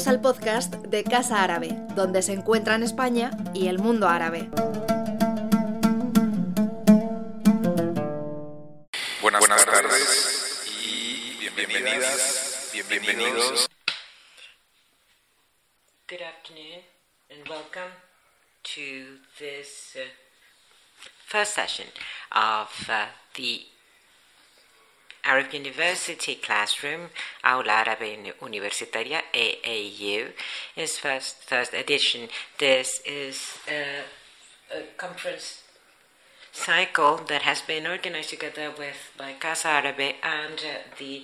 Bienvenidos al podcast de Casa Árabe, donde se encuentran España y el mundo árabe. Buenas, Buenas tardes y bienvenidas, bienvenidos. Good afternoon and welcome to this uh, first session of uh, the Arab University Classroom, Aula Árabe Universitaria, AAU, its first, first edition. This is a, a conference cycle that has been organized together with by Casa Árabe and uh, the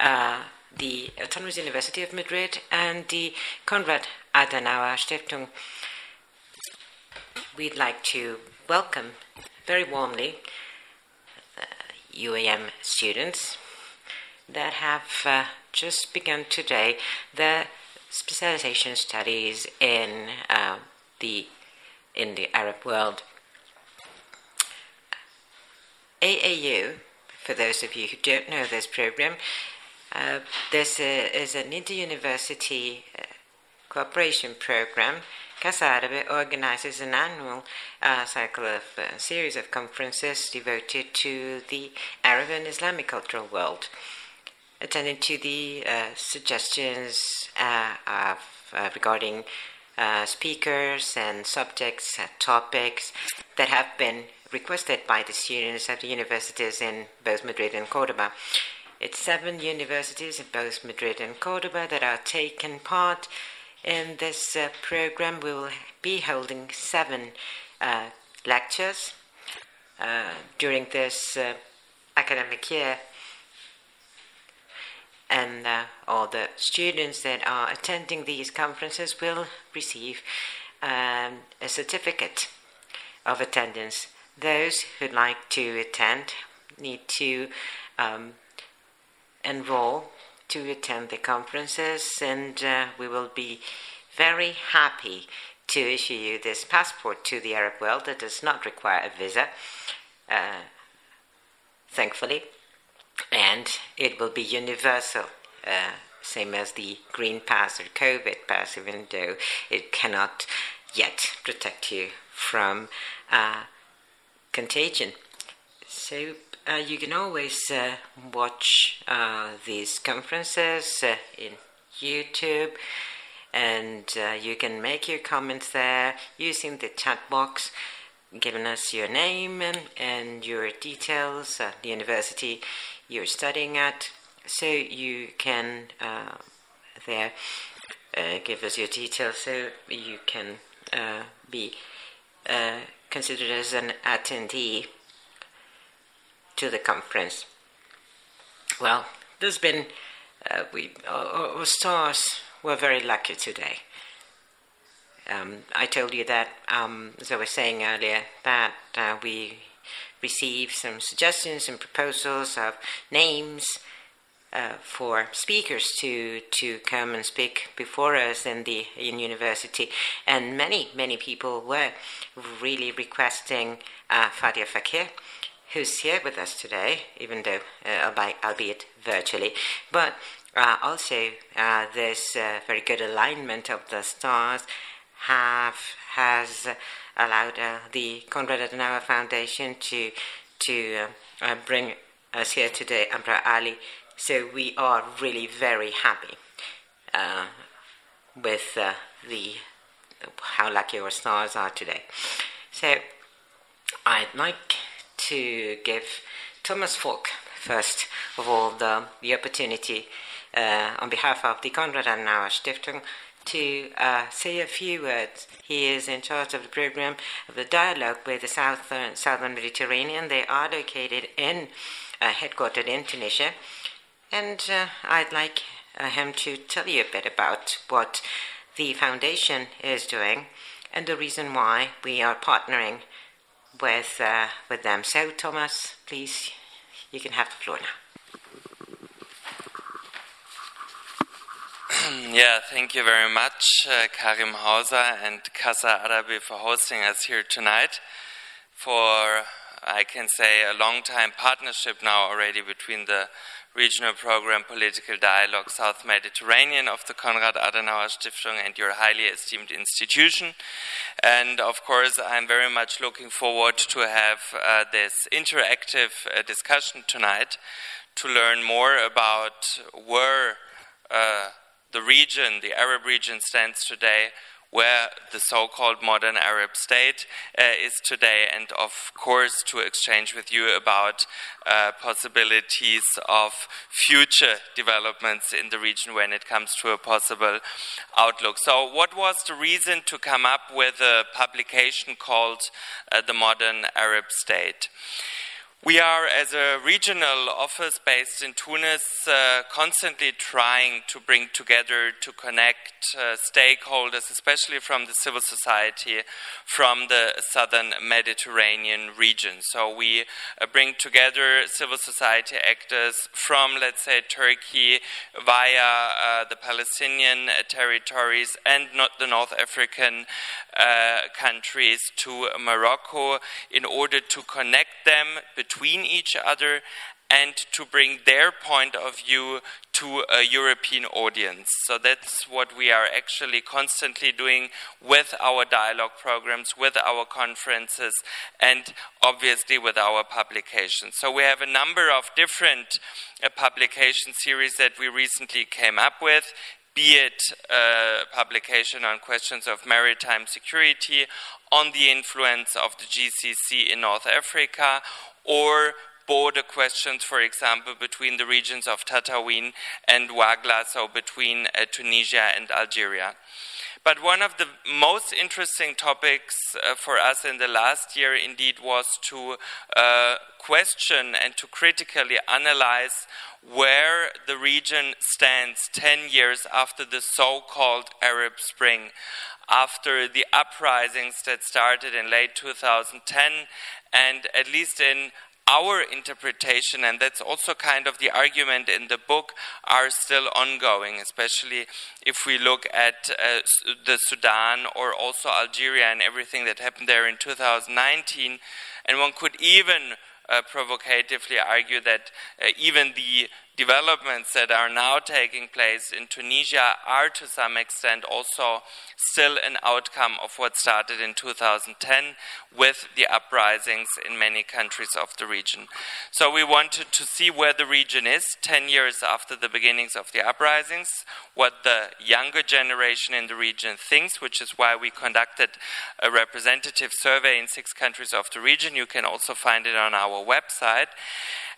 uh, the Autonomous University of Madrid and the Konrad Adenauer Stiftung. We'd like to welcome very warmly UAM students that have uh, just begun today their specialization studies in uh, the in the Arab world. AAU, for those of you who don't know this program, uh, this uh, is an inter-university uh, cooperation program Casa Árabe organizes an annual uh, cycle of uh, series of conferences devoted to the Arab and Islamic cultural world, attending to the uh, suggestions uh, of, uh, regarding uh, speakers and subjects, topics that have been requested by the students at the universities in both Madrid and Cordoba. It's seven universities in both Madrid and Cordoba that are taking part in this uh, program, we will be holding seven uh, lectures uh, during this uh, academic year. And uh, all the students that are attending these conferences will receive um, a certificate of attendance. Those who'd like to attend need to um, enroll to attend the conferences, and uh, we will be very happy to issue you this passport to the Arab world that does not require a visa, uh, thankfully, and it will be universal. Uh, same as the green pass or COVID pass, even though it cannot yet protect you from uh, contagion. So uh, you can always uh, watch uh, these conferences uh, in YouTube, and uh, you can make your comments there using the chat box, giving us your name and, and your details, the university you're studying at, so you can there give us your details. So you can be considered as an attendee to the conference. Well, there's been, uh, we, our, our, stars were very lucky today. Um, I told you that, um, as I was saying earlier, that uh, we received some suggestions and proposals of names uh, for speakers to to come and speak before us in the in university, and many many people were really requesting uh, Fadia Faqir who's here with us today, even though uh, albeit virtually, but uh, also uh, this uh, very good alignment of the stars have has allowed uh, the Konrad Adenauer Foundation to to uh, bring us here today, Amro Ali. So we are really very happy with the how lucky our stars are today. So I'd like to give Thomas Volk, first of all, the, the opportunity uh, on behalf of the Konrad Adenauer Stiftung to uh, say a few words. He is in charge of the program of the dialogue with the southern, southern Mediterranean. They are located in, uh, headquartered in Tunisia. And uh, I'd like uh, him to tell you a bit about what the foundation is doing and the reason why we are partnering with, uh, with them. So, Thomas, please, you can have the floor now. Yeah, thank you very much, uh, Karim Hauser and Casa Árabe for hosting us here tonight. For, I can say, a long time partnership now already between the regional program Political Dialogue South Mediterranean of the Konrad Adenauer Stiftung and your highly esteemed institution. And of course, I'm very much looking forward to have uh, this interactive uh, discussion tonight to learn more about where uh, the region, the Arab region, stands today, where the so called modern Arab state uh, is today, and of course to exchange with you about uh, possibilities of future developments in the region when it comes to a possible outlook. So, what was the reason to come up with a publication called uh, The Modern Arab State? We are, as a regional office based in Tunis, uh, constantly trying to bring together, to connect uh, stakeholders, especially from the civil society, from the southern Mediterranean region. So we uh, bring together civil society actors from, let's say, Turkey via uh, the Palestinian territories and not the North African uh, countries to Morocco in order to connect them between between each other and to bring their point of view to a European audience. So that's what we are actually constantly doing with our dialogue programs, with our conferences, and obviously with our publications. So we have a number of different uh, publication series that we recently came up with be it a publication on questions of maritime security, on the influence of the GCC in North Africa, or border questions, for example, between the regions of Tataouine and Ouargla, so between uh, Tunisia and Algeria. But one of the most interesting topics uh, for us in the last year indeed was to uh, question and to critically analyze where the region stands 10 years after the so called Arab Spring, after the uprisings that started in late 2010 and at least in our interpretation, and that's also kind of the argument in the book, are still ongoing, especially if we look at uh, the Sudan or also Algeria and everything that happened there in 2019. And one could even uh, provocatively argue that uh, even the developments that are now taking place in Tunisia are to some extent also still an outcome of what started in 2010 with the uprisings in many countries of the region. So we wanted to see where the region is 10 years after the beginnings of the uprisings, what the younger generation in the region thinks, which is why we conducted a representative survey in six countries of the region. You can also find it on our website.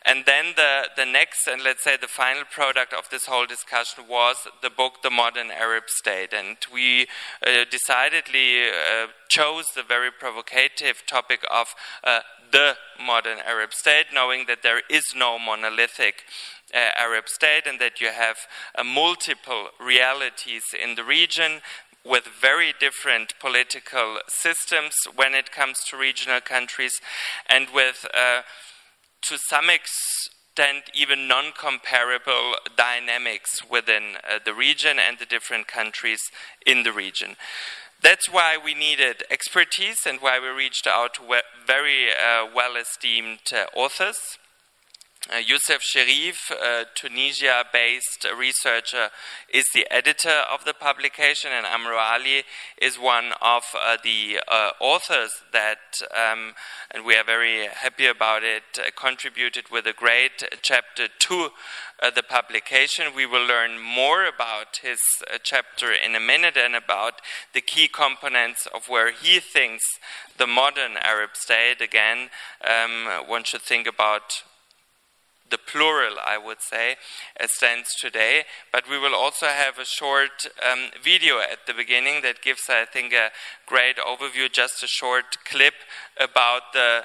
And then the, the next, and let's say the final product of this whole discussion was the book, The Modern Arab State. And we uh, decidedly uh, chose the very provocative topic of uh, the modern Arab state, knowing that there is no monolithic uh, Arab state and that you have uh, multiple realities in the region with very different political systems when it comes to regional countries and with uh, to some extent even non comparable dynamics within uh, the region and the different countries in the region. That's why we needed expertise and why we reached out to very uh, well esteemed uh, authors. Uh, Youssef Cherif, a Tunisia based researcher, is the editor of the publication, and Amro Ali is one of uh, the uh, authors that, um, and we are very happy about it, uh, contributed with a great chapter to uh, the publication. We will learn more about his uh, chapter in a minute and about the key components of where he thinks the modern Arab state, again, um, one should think about the plural, I would say, as stands today. But we will also have a short um, video at the beginning that gives, I think, a great overview, just a short clip about the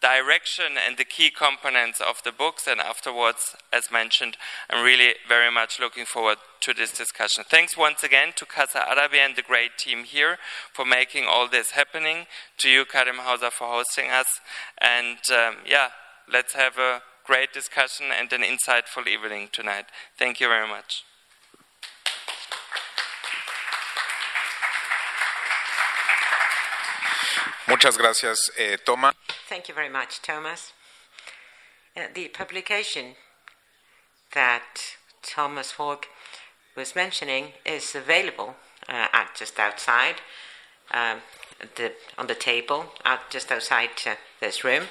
direction and the key components of the books. And afterwards, as mentioned, I'm really very much looking forward to this discussion. Thanks once again to Casa Árabe and the great team here for making all this happening. To you, Karim Hauser, for hosting us. And um, yeah, let's have a great discussion and an insightful evening tonight. Thank you very much. Muchas gracias, eh, Thomas. Thank you very much, Thomas. Uh, the publication that Thomas Volk was mentioning is available uh, at just outside um, the, on the table, out just outside uh, this room.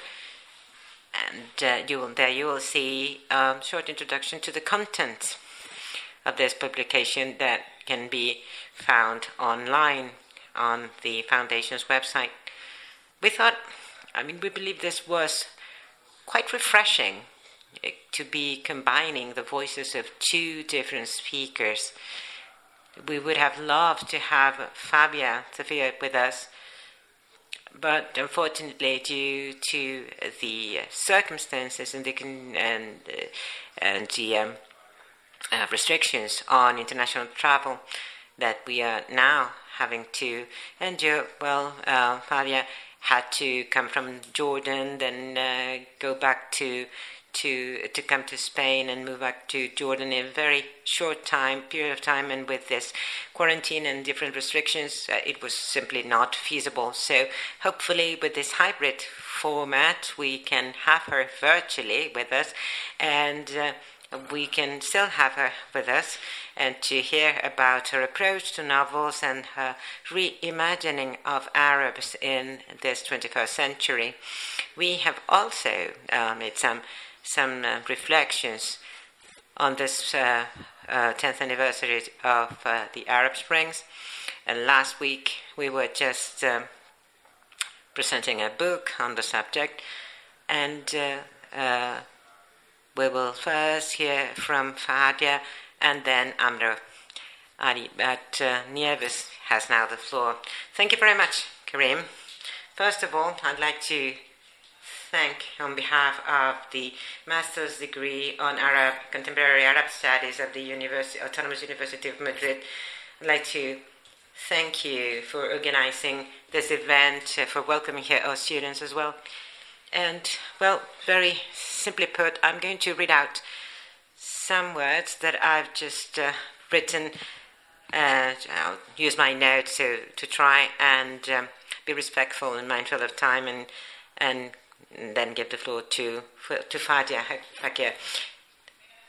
And uh, you will, there you will see a short introduction to the content of this publication that can be found online on the foundation's website. We thought, I mean, we believe this was quite refreshing eh, to be combining the voices of two different speakers. We would have loved to have Fabia Sofia with us, but unfortunately, due to the circumstances and the, and, uh, and the um, uh, restrictions on international travel that we are now having to endure, well, uh, had to come from Jordan, then uh, go back to to to come to Spain and move back to Jordan in a very short time period of time, and with this quarantine and different restrictions, uh, it was simply not feasible. So hopefully, with this hybrid format, we can have her virtually with us, and. Uh, we can still have her with us and to hear about her approach to novels and her reimagining of Arabs in this 21st century. We have also uh, made some some uh, reflections on this uh, 10th uh, anniversary of uh, the Arab Springs. And last week we were just um, presenting a book on the subject, and uh, we will first hear from Fadia and then Amro Ali. But uh, Nieves has now the floor. Thank you very much, Karim. First of all, I'd like to thank, on behalf of the master's degree on Arab contemporary Arab studies at the University, Autonomous University of Madrid, I'd like to thank you for organizing this event, uh, for welcoming here our students as well. And, well, very simply put, I'm going to read out some words that I've just uh, written. Uh, I'll use my notes to, to try and um, be respectful and mindful of time and, and then give the floor to, to Fadia Faqir.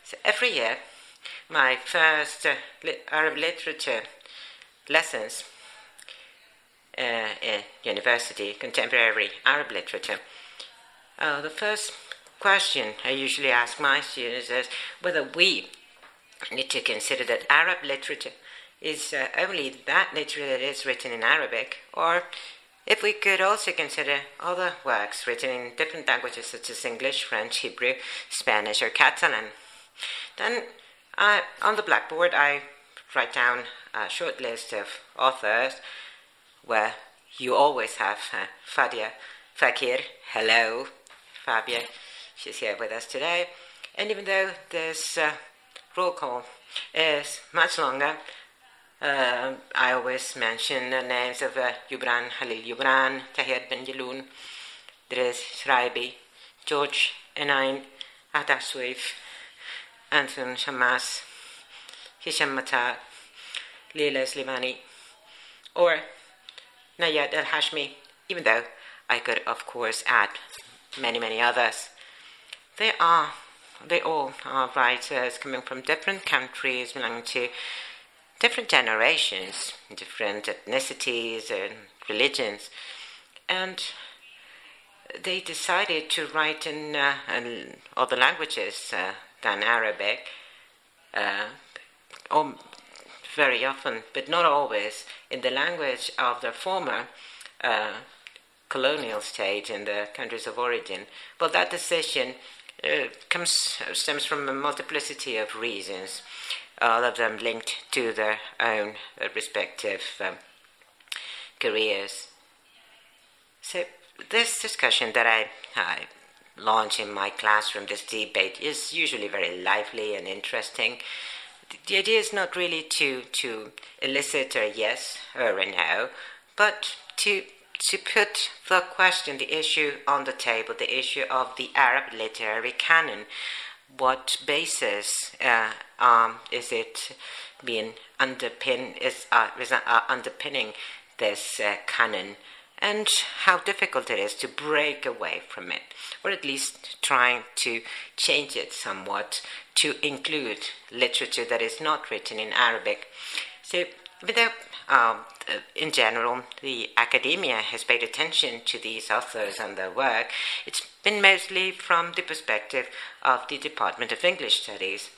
So every year, my first uh, Arab literature lessons uh, in university, contemporary Arab literature, uh, the first question I usually ask my students is whether we need to consider that Arab literature is uh, only that literature that is written in Arabic, or if we could also consider other works written in different languages such as English, French, Hebrew, Spanish, or Catalan. Then uh, on the blackboard I write down a short list of authors where you always have uh, Fadia Faqir, hello, Fadia. She's here with us today. And even though this uh, roll call is much longer, uh, I always mention the names of uh, Yubran Halil Yubran, Tahar Ben Jelloun, Driss Chraïbi, George Enaim, Ahdaf Soueif, Anton Shammas, Hisham Matar, Leila Slimani, or Nayad Al Hashmi, even though I could, of course, add many, many others. They are, they all are writers coming from different countries, belonging to different generations, different ethnicities and religions, and they decided to write in, uh, in other languages uh, than Arabic, uh, or very often, but not always, in the language of the former uh, colonial state in the countries of origin. But that decision uh, comes stems from a multiplicity of reasons, all of them linked to their own uh, respective um, careers. So this discussion that I, I launch in my classroom, this debate, is usually very lively and interesting. The idea is not really to to elicit a yes or a no, but to to put the question, the issue on the table, the issue of the Arab literary canon. What basis uh, um, is it being underpin is, uh, is uh, underpinning this uh, canon, and how difficult it is to break away from it, or at least trying to change it somewhat to include literature that is not written in Arabic. So, without um, in general, the academia has paid attention to these authors and their work. It's been mostly from the perspective of the Department of English Studies.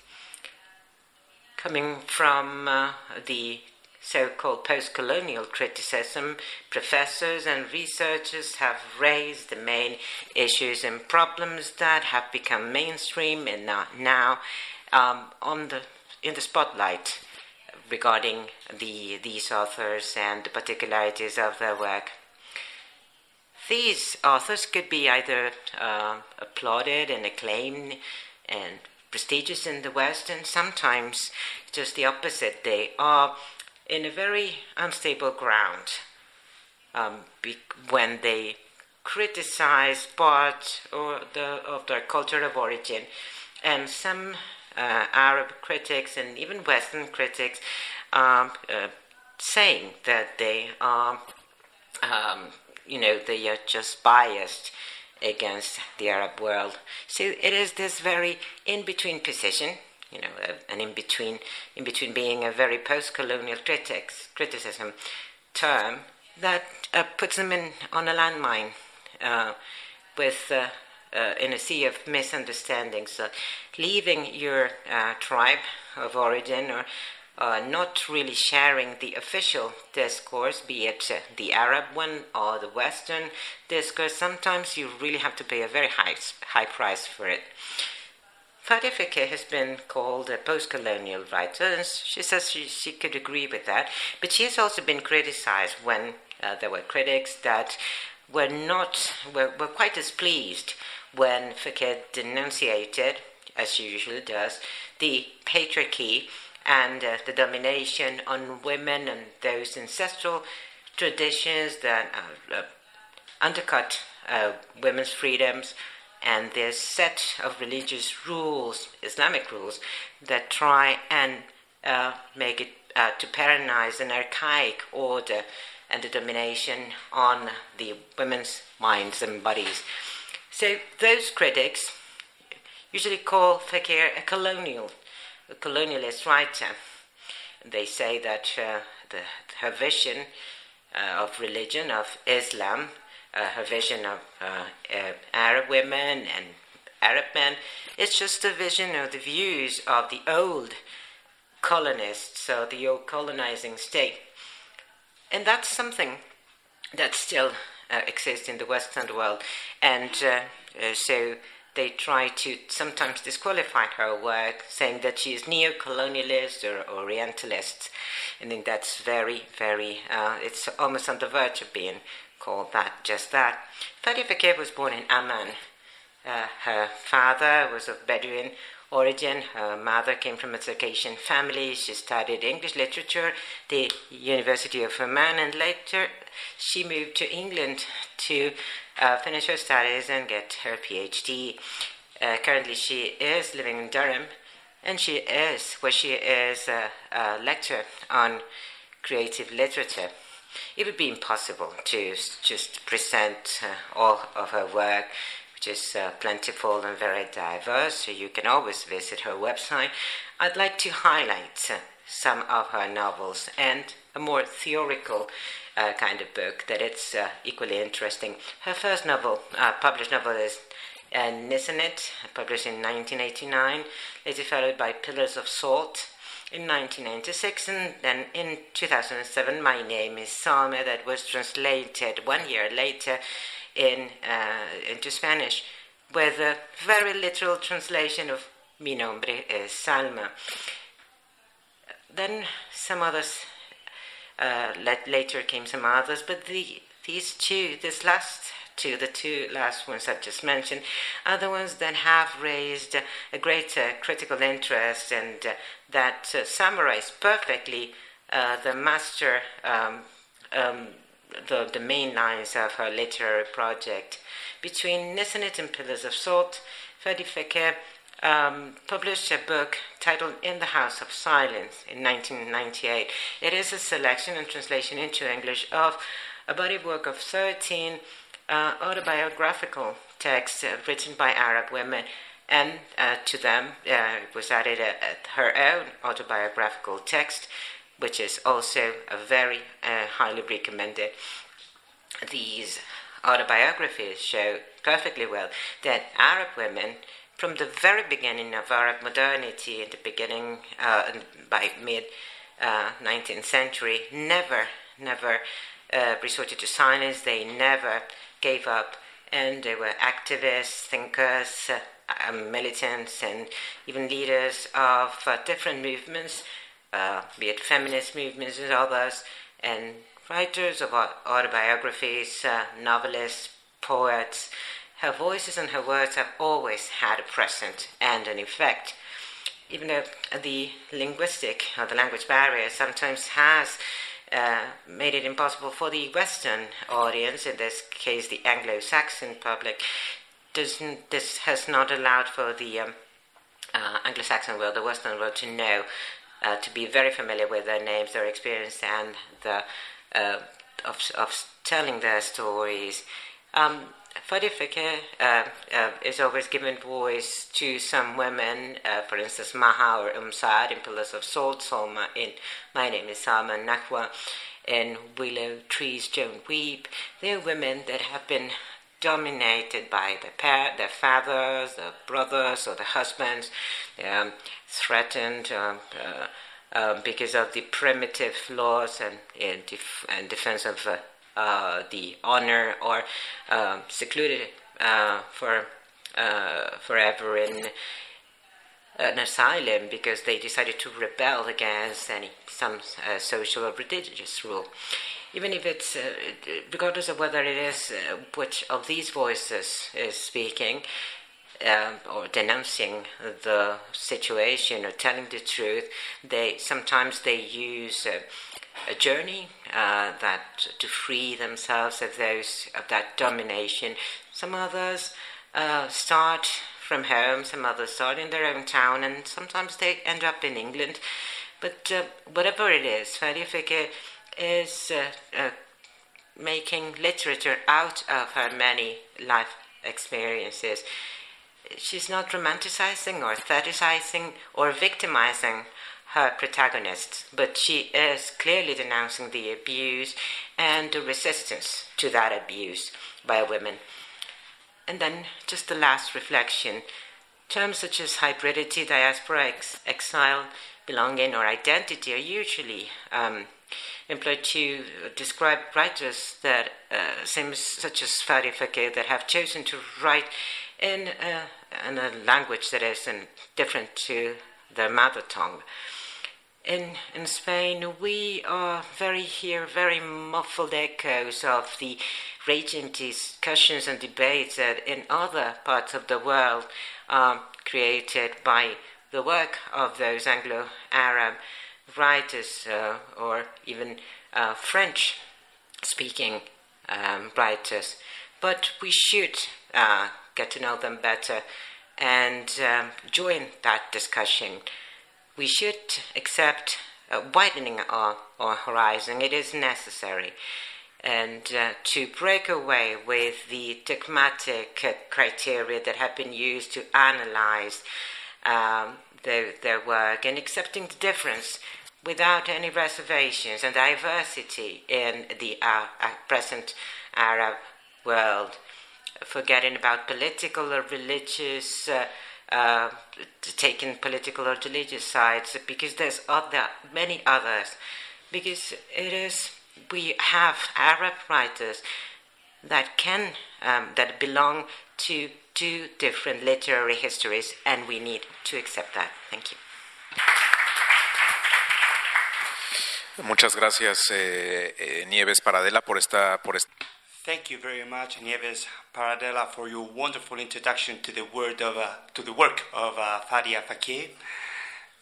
Coming from uh, the so called post colonial criticism, professors and researchers have raised the main issues and problems that have become mainstream and now um, on the, in the spotlight regarding the, these authors and the particularities of their work. These authors could be either uh, applauded and acclaimed and prestigious in the West, and sometimes just the opposite. They are in a very unstable ground um, when they criticize part or the, of their culture of origin, and some uh, Arab critics and even Western critics are uh, saying that they are, um, you know, they are just biased against the Arab world. So it is this very in-between position, you know, uh, an in-between, in between being a very post-colonial critics criticism term that uh, puts them in on a landmine uh, with uh, in a sea of misunderstandings. So leaving your uh, tribe of origin or uh, not really sharing the official discourse, be it uh, the Arab one or the Western discourse, sometimes you really have to pay a very high, high price for it. Fadia Faqir has been called a post-colonial writer, and she says she, she could agree with that. But she has also been criticized when uh, there were critics that were not were, were quite displeased when Faqir denunciated, as she usually does, the patriarchy and uh, the domination on women and those ancestral traditions that uh, uh, undercut uh, women's freedoms and this set of religious rules, Islamic rules, that try and uh, make it uh, to patronize an archaic order and the domination on the women's minds and bodies. So those critics usually call Faqir a colonial, a colonialist writer. They say that uh, the, her vision uh, of religion, of Islam, uh, her vision of uh, uh, Arab women and Arab men, it's just a vision of the views of the old colonists, so the old colonizing state. And that's something that still uh, exists in the Western world. And uh, uh, so they try to sometimes disqualify her work, saying that she is neo-colonialist or Orientalist. I think that's very, very, uh, it's almost on the verge of being called that, just that. Fadia Faqir was born in Amman. Uh, her father was of Bedouin origin. Her mother came from a Circassian family. She studied English literature at the University of Amman, and later she moved to England to uh, finish her studies and get her PhD. Uh, currently, she is living in Durham, and she is, where she is a, a lecturer on creative literature. It would be impossible to just present uh, all of her work is uh, plentiful and very diverse, so you can always visit her website. I'd like to highlight uh, some of her novels and a more theoretical uh, kind of book that it's uh, equally interesting. Her first novel, uh, published novel, is uh, published in 1989, later followed by Pillars of Salt in 1996, and then in 2007, My Name is Salma, that was translated one year later in, uh, into Spanish with a very literal translation of Mi nombre es Salma. Then some others, uh, later came some others, but the, these two, this last two, the two last ones I've just mentioned, are the ones that have raised a greater critical interest and uh, that uh, summarize perfectly uh, the master um, um, the, the main lines of her literary project. Between Nisanit and Pillars of Salt, Fadia Faqir um, published a book titled In the House of Silence in 1998. It is a selection and translation into English of a body of work of 13 uh, autobiographical texts uh, written by Arab women. And uh, to them was added a, a, her own autobiographical text, which is also very highly recommended. These autobiographies show perfectly well that Arab women, from the very beginning of Arab modernity, in the beginning uh, by mid uh, 19th century, never, never uh, resorted to silence. They never gave up, and they were activists, thinkers, uh, militants, and even leaders of uh, different movements, uh, be it feminist movements and others, and writers of autobiographies, uh, novelists, poets. Her voices and her words have always had a present and an effect. Even though the linguistic or the language barrier sometimes has uh, made it impossible for the Western audience, in this case the Anglo Saxon public, doesn't, this has not allowed for the um, uh, Anglo Saxon world, the Western world, to know, uh, to be very familiar with their names, their experience, and the uh, of, of telling their stories. Um, Faqir uh, uh, is always given voice to some women, uh, for instance, Maha or Umsad in Pillars of Salt, Salma in My Name is Salma, Najwa in Willow Trees Don't Weep. They're women that have been dominated by their, par- their fathers, their brothers, or their husbands, um, threatened. Um, uh, uh, because of the primitive laws and, and, def- and defense of uh, uh, the honor or um, secluded uh, for uh, forever in an asylum because they decided to rebel against any some social or religious rule. Even if it's, regardless of whether it is which of these voices is speaking, um, or denouncing the situation or telling the truth, they sometimes they use uh, a journey uh, that to free themselves of those of that domination. Some others uh, start from home, some others start in their own town, and sometimes they end up in England. But uh, whatever it is, Faqir is uh, uh, making literature out of her many life experiences she's not romanticizing or fetishizing or victimizing her protagonists, but she is clearly denouncing the abuse and the resistance to that abuse by women. And then just the last reflection terms such as hybridity, diaspora, ex- exile, belonging, or identity are usually um, employed to describe writers that uh, such as Fadia Faqir that have chosen to write in a, in a language that is different to their mother tongue. In, in Spain, we are very hear very muffled echoes of the raging discussions and debates that in other parts of the world are created by the work of those Anglo-Arab writers uh, or even uh, French-speaking um, writers. But we should uh, get to know them better, and um, join that discussion. We should accept widening our, our horizon. It is necessary. And uh, to break away with the dogmatic criteria that have been used to analyze um, their, their work and accepting the difference without any reservations and diversity in the uh, uh present Arab world forgetting about political or religious, uh, uh, taking political or religious sides, because there's other many others. Because it is we have Arab writers that can um, that belong to two different literary histories, and we need to accept that. Thank you. Muchas gracias, eh, eh, Nieves Paradela, por esta, por esta. Thank you very much, Nieves Paradela, for your wonderful introduction to the word of uh, to the work of uh, Fadia Faqir,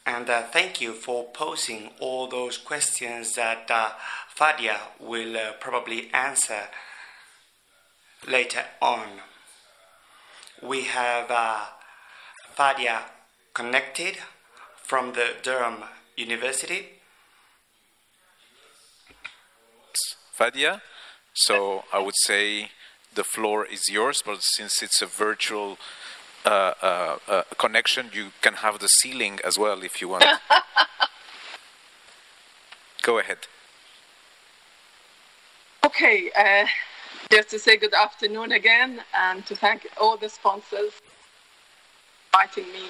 and uh, thank you for posing all those questions that uh, Fadia will uh, probably answer later on. We have uh, Fadia connected from the Durham University. Fadia So I would say the floor is yours, but since it's a virtual uh, uh, uh, connection, you can have the ceiling as well if you want. Go ahead. Okay, uh, just to say good afternoon again and to thank all the sponsors inviting me.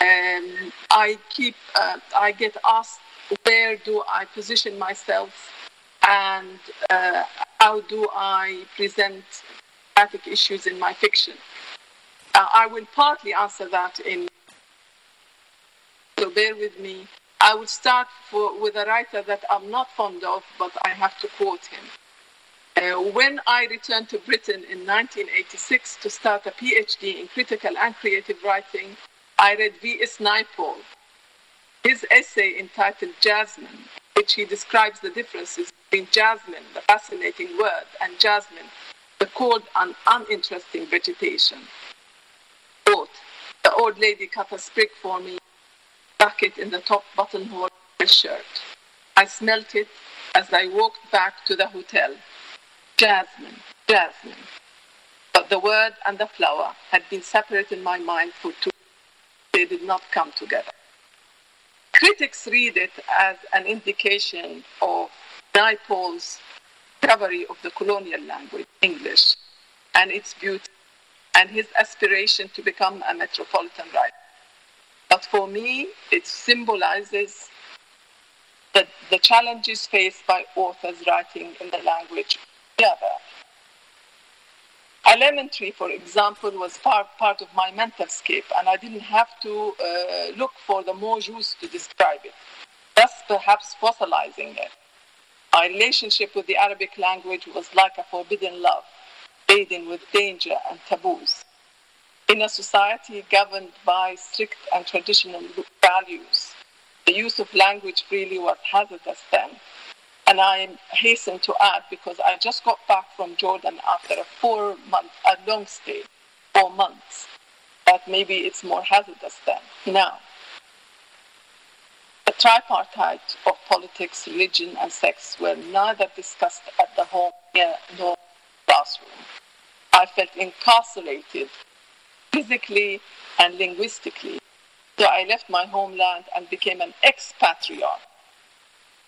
Um, I keep, uh, I get asked where do I position myself and uh, how do I present traffic issues in my fiction. Uh, I will partly answer that in, so bear with me. I will start for, with a writer that I'm not fond of, but I have to quote him. Uh, when I returned to Britain in 1986 to start a PhD in critical and creative writing, I read V.S. Naipaul. His essay entitled Jasmine, which he describes the differences between jasmine, the fascinating word, and jasmine, the cold and uninteresting vegetation. Quote, the old lady cut a sprig for me, stuck it in the top buttonhole of her shirt. I smelt it as I walked back to the hotel. Jasmine, jasmine. But the word and the flower had been separate in my mind for two they did not come together. Critics read it as an indication of Naipaul's discovery of the colonial language, English, and its beauty, and his aspiration to become a metropolitan writer. But for me, it symbolizes the, the challenges faced by authors writing in the language together. A lemon tree, for example, was part, part of my mental scape, and I didn't have to uh, look for the juice to describe it, thus perhaps fossilizing it. My relationship with the Arabic language was like a forbidden love, laden with danger and taboos. In a society governed by strict and traditional values, the use of language freely was hazardous then, and I hasten to add, because I just got back from Jordan after a four month, a long stay, four months, that maybe it's more hazardous than Now, the tripartite of politics, religion, and sex were neither discussed at the home nor classroom. I felt incarcerated physically and linguistically. So I left my homeland and became an expatriate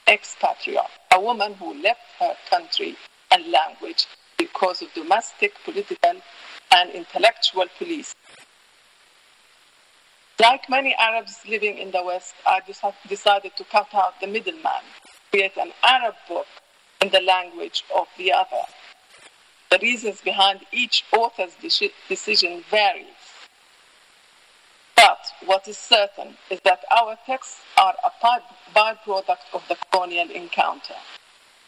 expatriate, a woman who left her country and language because of domestic, political, and intellectual police. Like many Arabs living in the West, I decided to cut out the middleman, create an Arab book in the language of the other. The reasons behind each author's decision vary. But what is certain is that our texts are a byproduct of the colonial encounter.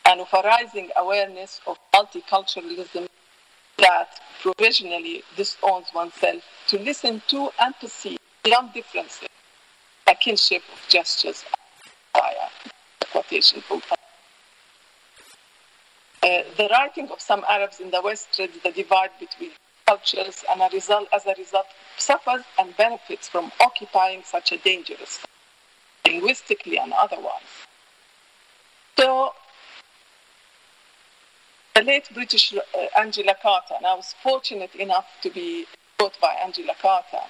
And of a rising awareness of multiculturalism that provisionally disowns oneself to listen to and perceive beyond differences, a kinship of gestures via quotation from uh, the writing of some Arabs in the West treads the divide between cultures and a result, as a result suffers and benefits from occupying such a dangerous linguistically and otherwise. So the late British uh, Angela Carter, and I was fortunate enough to be taught by Angela Carter,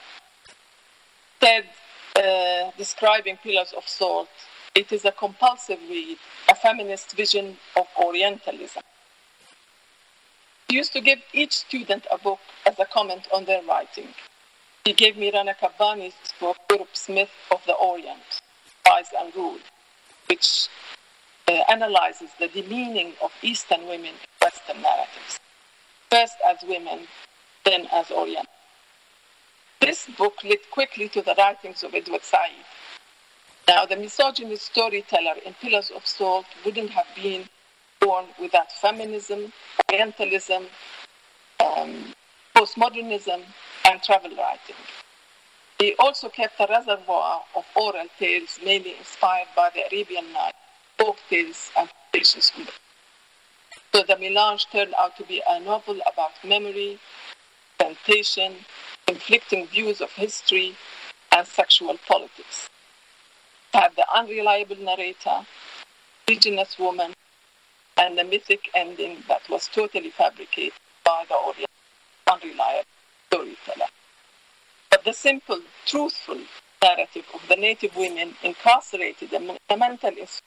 said, uh, describing Pillars of Salt, it is a compulsive read, a feminist vision of Orientalism. He used to give each student a book as a comment on their writing. He gave me Rana Kabbani's book, Europe's Myths of the Orient, Rise and Rule, which uh, analyzes the demeaning of Eastern women in Western narratives, first as women, then as Orient. This book led quickly to the writings of Edward Said. Now, the misogynist storyteller in Pillars of Salt wouldn't have been born without feminism, Orientalism, um, postmodernism, and travel writing. He also kept a reservoir of oral tales, mainly inspired by the Arabian Nights, folk tales, and from so the melange turned out to be a novel about memory, temptation, conflicting views of history, and sexual politics. It had the unreliable narrator, indigenous woman, and the mythic ending that was totally fabricated by the Orient, unreliable storyteller. But the simple, truthful narrative of the native women incarcerated in the mental institution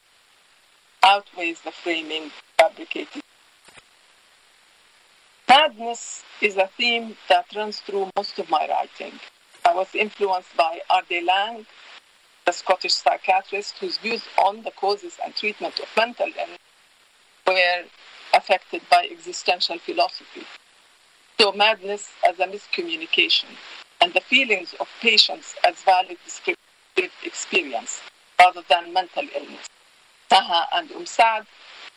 outweighs the framing fabricated. Madness is a theme that runs through most of my writing. I was influenced by R.D. Laing, the Scottish psychiatrist whose views on the causes and treatment of mental illness were affected by existential philosophy. So, madness as a miscommunication, and the feelings of patients as valid descriptive experience rather than mental illness. Taha and Umsad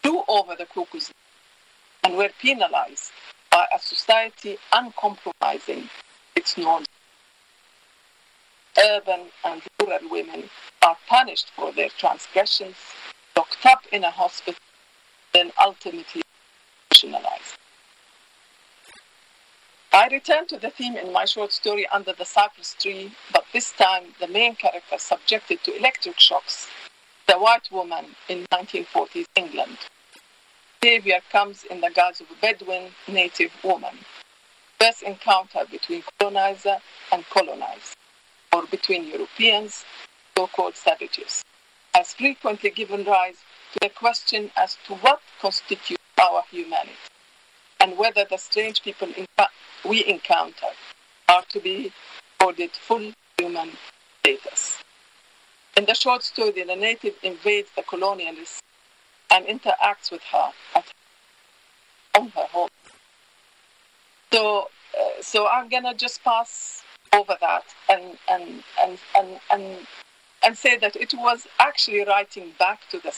flew over the Caucasus and were penalized by a society uncompromising its norms. Urban and rural women are punished for their transgressions, locked up in a hospital, then ultimately nationalized. I return to the theme in my short story Under the Cypress Tree, but this time the main character subjected to electric shocks, the white woman in 1940s England. Savior comes in the guise of a Bedouin native woman. First encounter between colonizer and colonized, or between Europeans, so-called savages, has frequently given rise the question as to what constitutes our humanity and whether the strange people we encounter are to be accorded full human status. In the short story, the native invades the colonialist and interacts with her at on her home. So, uh, so I'm gonna just pass over that and and and and and and say that it was actually writing back to the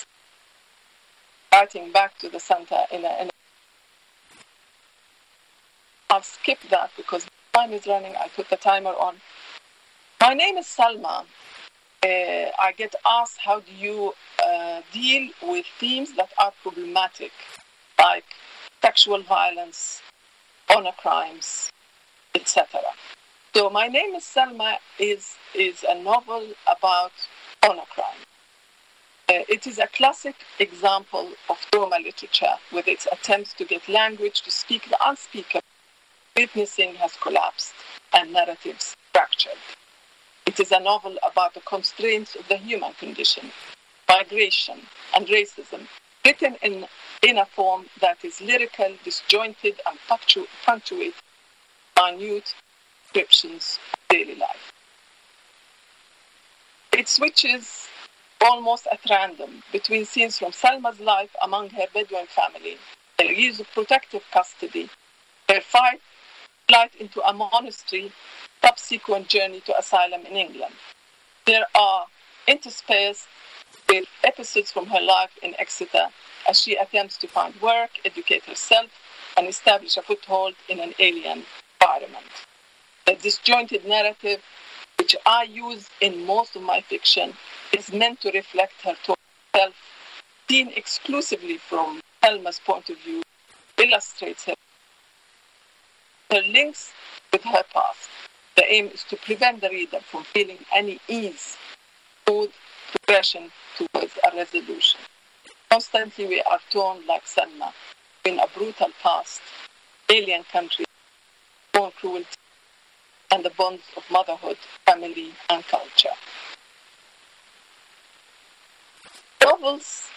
writing back to the center in a, in a I'll skip that because time is running. I put the timer on. My name is Salma. Uh, I get asked how do you uh, deal with themes that are problematic, like sexual violence, honor crimes, etc. So my name is Salma is is a novel about honor crime. Uh, it is a classic example of trauma literature with its attempts to get language to speak the unspeakable witnessing has collapsed and narratives fractured. It is a novel about the constraints of the human condition, migration, and racism, written in, in a form that is lyrical, disjointed, and punctu- punctuated minute descriptions of daily life. It switches almost at random between scenes from Salma's life among her Bedouin family, their years of protective custody, her fight flight into a monastery, subsequent journey to asylum in England. There are interspersed with episodes from her life in Exeter as she attempts to find work, educate herself, and establish a foothold in an alien environment. The disjointed narrative, which I use in most of my fiction, is meant to reflect her self, seen exclusively from Salma's point of view, illustrates her her links with her past. The aim is to prevent the reader from feeling any ease, smooth progression towards a resolution. Constantly we are torn like Salma in a brutal past, alien country, born cruelty, and the bonds of motherhood, family, and culture. Novels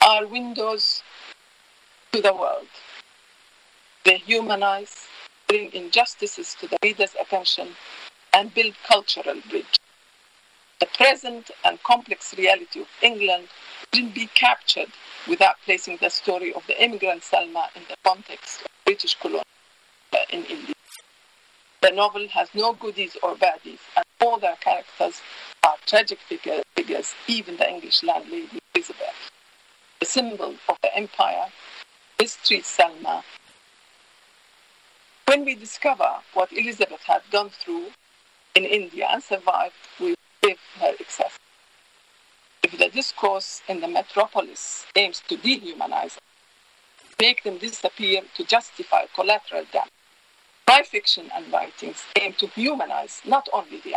are windows to the world. They humanize, bring injustices to the reader's attention and build cultural bridge. The present and complex reality of England couldn't be captured without placing the story of the immigrant Salma in the context of British colonialism in India. The novel has no goodies or baddies, and all their characters are tragic figures, even the English landlady Elizabeth. The symbol of the empire is mistreats Salma when we discover what Elizabeth had gone through in India and survived, we give her access. If the discourse in the metropolis aims to dehumanize, make them disappear to justify collateral damage, my fiction and writings aim to humanize not only the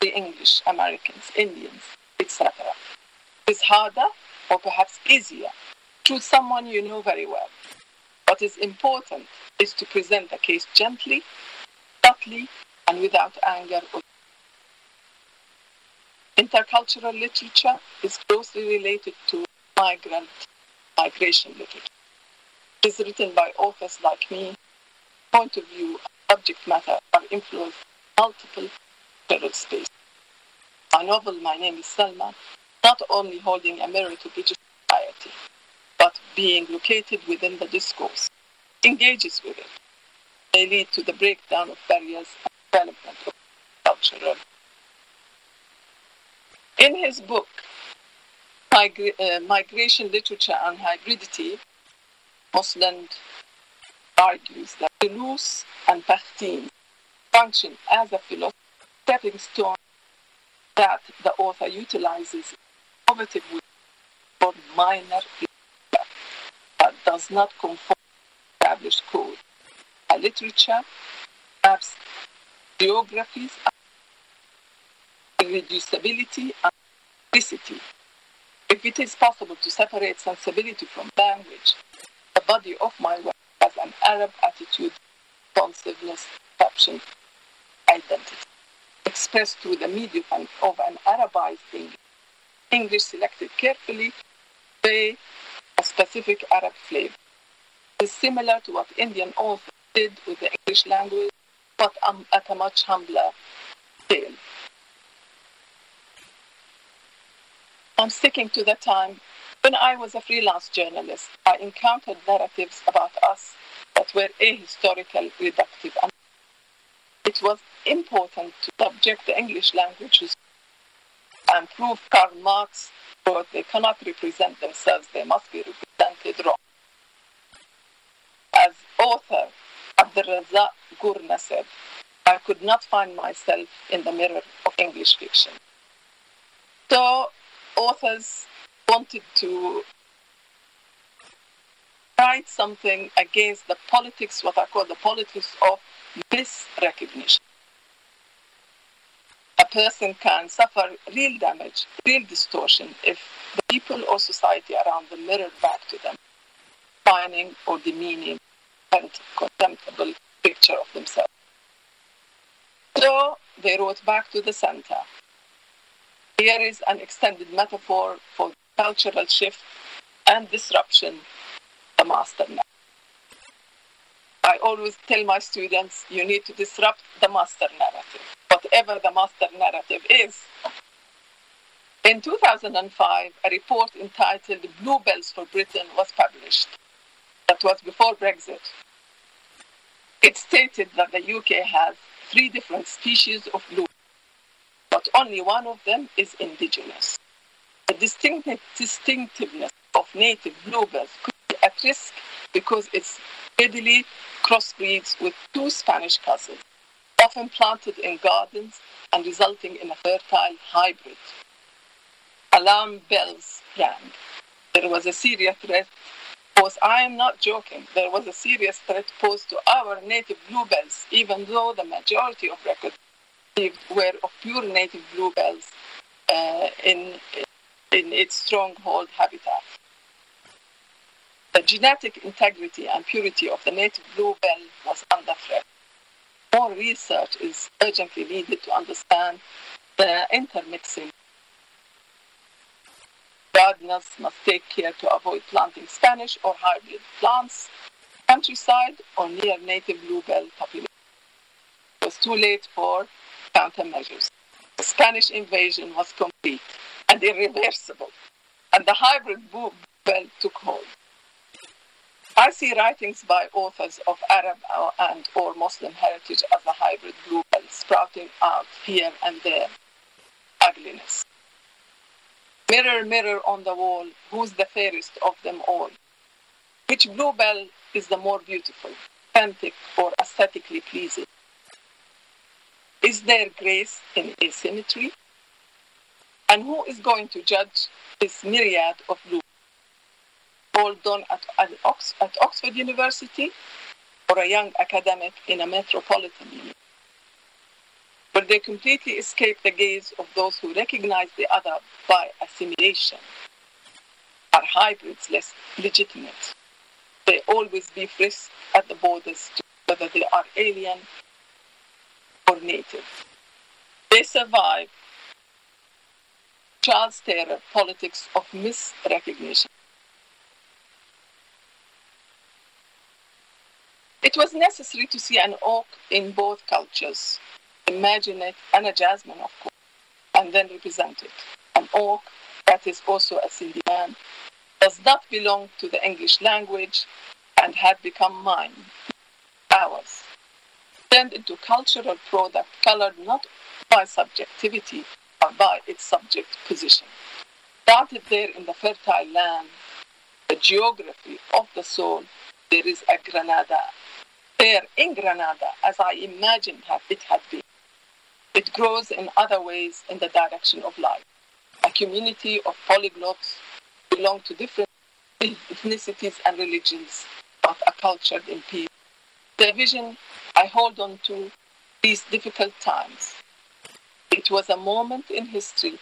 the English, Americans, Indians, etc. It's harder or perhaps easier choose someone you know very well. What is important is to present the case gently, subtly, and without anger. Intercultural literature is closely related to migrant migration literature. It is written by authors like me. Point of view and subject matter are influenced by multiple cultural spaces. My novel, My Name is Salma, not only holding a mirror to British society, but being located within the discourse, engages with it. They lead to the breakdown of barriers and development of cultural. In his book, uh, Migration Literature and Hybridity, Moslund argues that Toulouse and Partin function as a philosophical stepping stone that the author utilizes innovative ways for minor but does not conform to established code. A literature maps geographies, reducibility, and simplicity. If it is possible to separate sensibility from language, the body of my work has an Arab attitude, responsiveness, perception, identity, expressed through the medium of an Arabized English. English selected carefully, they a specific Arab flavor. It is similar to what Indian authors did with the English language, but um, at a much humbler scale. I'm sticking to the time when I was a freelance journalist. I encountered narratives about us that were ahistorical, reductive, and it was important to subject the English language and prove Karl Marx but they cannot represent themselves, they must be represented wrong. As author Abdulrazak Gurnah said, I could not find myself in the mirror of English fiction. So authors wanted to write something against the politics, what I call the politics of misrecognition. Person can suffer real damage, real distortion if the people or society around them mirror back to them, defining or demeaning and contemptible picture of themselves. So they wrote back to the center. Here is an extended metaphor for cultural shift and disruption, the master narrative. I always tell my students you need to disrupt the master narrative, whatever the master narrative is. In 2005, a report entitled Bluebells for Britain was published. That was before Brexit. It stated that the UK has three different species of blue, but only one of them is indigenous. The distinctive, distinctiveness of native bluebells could be at risk because it's readily crossbreeds with two Spanish cousins, often planted in gardens and resulting in a fertile hybrid. Alarm bells rang. There was a serious threat posed. I am not joking. There was a serious threat posed to our native bluebells, even though the majority of records were of pure native bluebells uh, in, in its stronghold habitat. The genetic integrity and purity of the native bluebell was under threat. More research is urgently needed to understand the intermixing. Gardeners must take care to avoid planting Spanish or hybrid plants countryside or near native bluebell population. It was too late for countermeasures. The Spanish invasion was complete and irreversible, and the hybrid bluebell took hold. I see writings by authors of Arab and or Muslim heritage as a hybrid bluebell sprouting out here and there. Ugliness. Mirror, mirror on the wall, who's the fairest of them all? Which bluebell is the more beautiful, authentic, or aesthetically pleasing? Is there grace in asymmetry? And who is going to judge this myriad of blue? All done at, at, Ox, at Oxford University or a young academic in a metropolitan university? Will they completely escape the gaze of those who recognize the other by assimilation? are hybrids less legitimate? They always be frisked at the borders whether they are alien or native. They survive Charles Taylor politics of misrecognition. It was necessary to see an oak in both cultures, imagine it, and a jasmine, of course, and then represent it. An oak that is also a Sindian does not belong to the English language and had become mine, ours, turned into cultural product colored not by subjectivity but by its subject position. Started there in the fertile land, the geography of the soul, there is a Granada. There in Granada, as I imagined it had been. It grows in other ways in the direction of life. A community of polyglots belong to different ethnicities and religions, but are cultured in peace. The vision I hold on to these difficult times. It was a moment in history,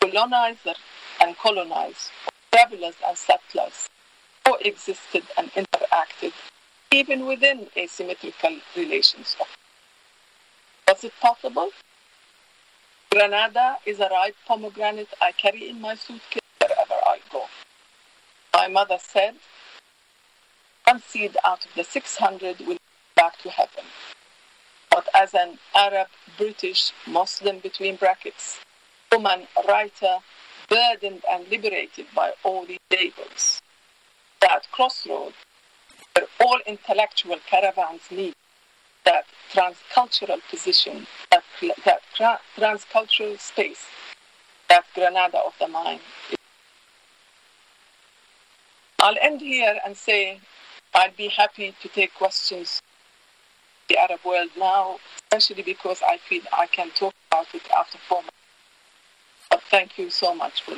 colonizer and colonized, travelers and settlers coexisted and interacted, even within asymmetrical relations. Was it possible? Granada is a ripe pomegranate I carry in my suitcase wherever I go. My mother said, one seed out of the 600 will back to heaven. But as an Arab, British, Muslim between brackets, woman, writer, burdened and liberated by all these labels, that crossroad all intellectual caravans need that transcultural position, that, that tra- transcultural space, that Granada of the mind. I'll end here and say I'd be happy to take questions the Arab world now, especially because I feel I can talk about it after four months. But thank you so much for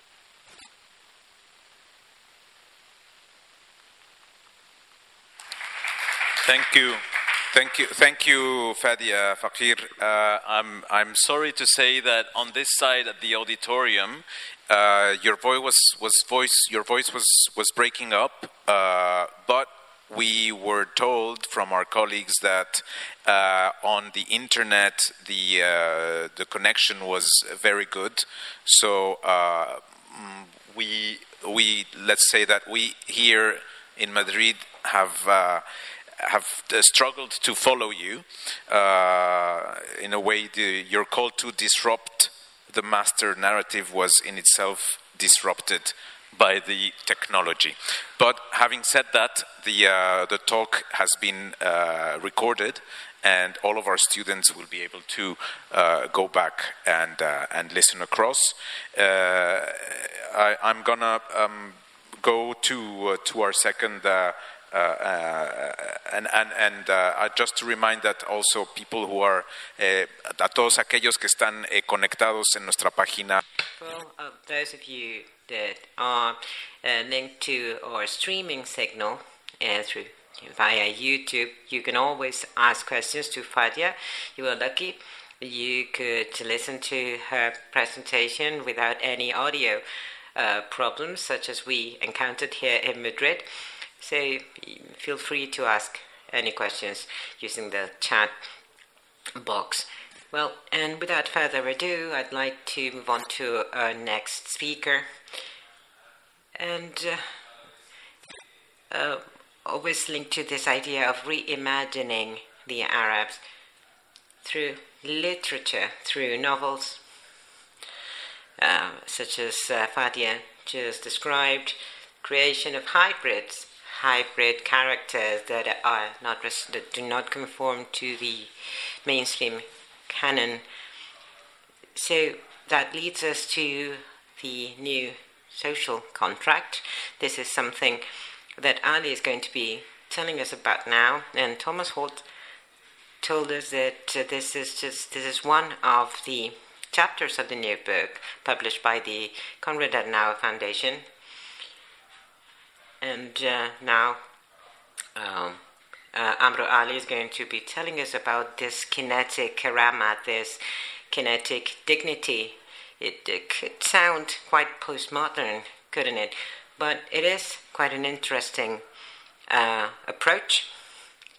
Thank you. Thank you, thank you, Fadia Faqir. Uh, I'm, I'm sorry to say that on this side at the auditorium, uh, your voice was, was voice, your voice was, was breaking up, uh, but we were told from our colleagues that uh, on the internet the uh, the connection was very good. So uh, we we let's say that we here in Madrid have have struggled to follow you. Uh, in a way, the, your call to disrupt the master narrative was in itself disrupted by the technology. But having said that, the, uh, the talk has been uh, recorded and all of our students will be able to uh, go back and, uh, and listen across. Uh, I, am gonna um, go to, uh, to our second uh, uh, Uh, uh, and and, and uh, uh, just to remind that also people who are, a todos aquellos que están eh, conectados en nuestra página. Well, those of you that are linked to our streaming signal through via YouTube, you can always ask questions to Fadia. You are lucky you could listen to her presentation without any audio uh, problems, such as we encountered here in Madrid. So feel free to ask any questions using the chat box. Well, and without further ado, I'd like to move on to our next speaker. And uh, uh, always linked to this idea of reimagining the Arabs through literature, through novels, uh, such as uh, Fadia just described, creation of hybrids hybrid characters that are not that do not conform to the mainstream canon. So that leads us to the new social contract. This is something that Ali is going to be telling us about now, and Thomas Volk told us that uh, this is just this is one of the chapters of the new book published by the Konrad Adenauer Foundation and uh, now um, uh, Amro Ali is going to be telling us about this kinetic karama, this kinetic dignity. It, it could sound quite postmodern, couldn't it? but it is quite an interesting uh, approach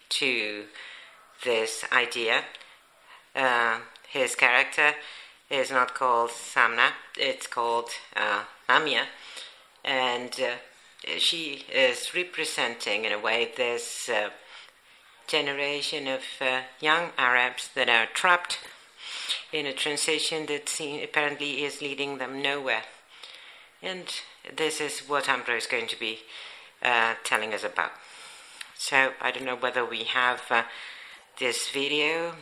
to this idea. Uh, his character is not called Salma, it's called uh, and uh, she is representing, in a way, this uh, generation of uh, young Arabs that are trapped in a transition that seem, apparently is leading them nowhere. And this is what Amro is going to be uh, telling us about. So I don't know whether we have uh, this video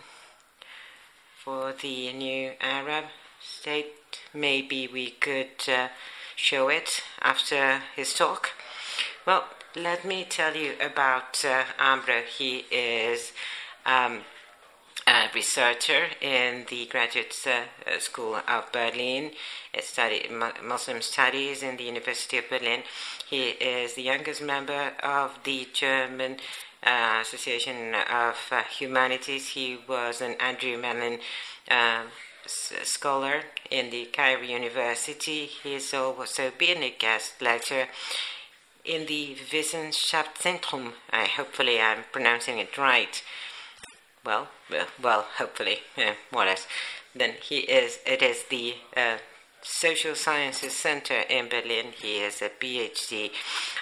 for the new Arab state. Maybe we could uh, show it after his talk. Well, let me tell you about uh, Amro. He is um, a researcher in the Graduate uh, School of Berlin, he studied Muslim Studies in the University of Berlin. He is the youngest member of the German uh, Association of uh, Humanities. He was an Andrew Mellon uh, scholar in the Cairo University. He has also been a guest lecturer in the Wissenschaftszentrum. I hopefully I'm pronouncing it right well, well, hopefully, yeah, more or less. Then he is. It is the uh, Social Sciences Center in Berlin. He has a PhD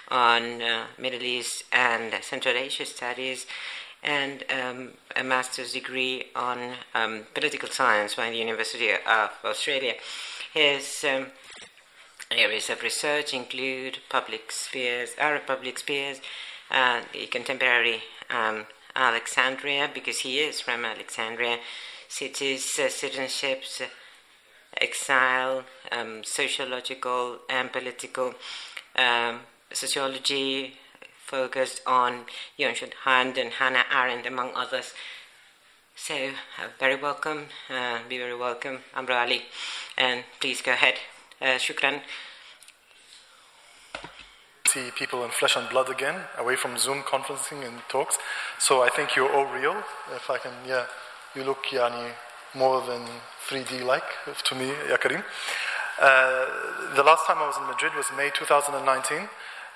on uh, Middle East and Central Asia studies, and um, a master's degree on um, political science by the University of Australia. His um, areas of research include public spheres, Arab public spheres, uh, the contemporary um, Alexandria because he is from Alexandria. Cities, uh, citizenships, exile, um, sociological and political um, sociology focused on Jung Hand and Hannah Arendt, among others. So, uh, very welcome, uh, be very welcome, Amro Ali, and please go ahead. Uh, shukran see people in flesh and blood again, away from Zoom conferencing and talks. So I think you're all real. If I can, yeah, you look yani, more than 3D like to me, Yakarim. Uh, the last time I was in Madrid was May 2019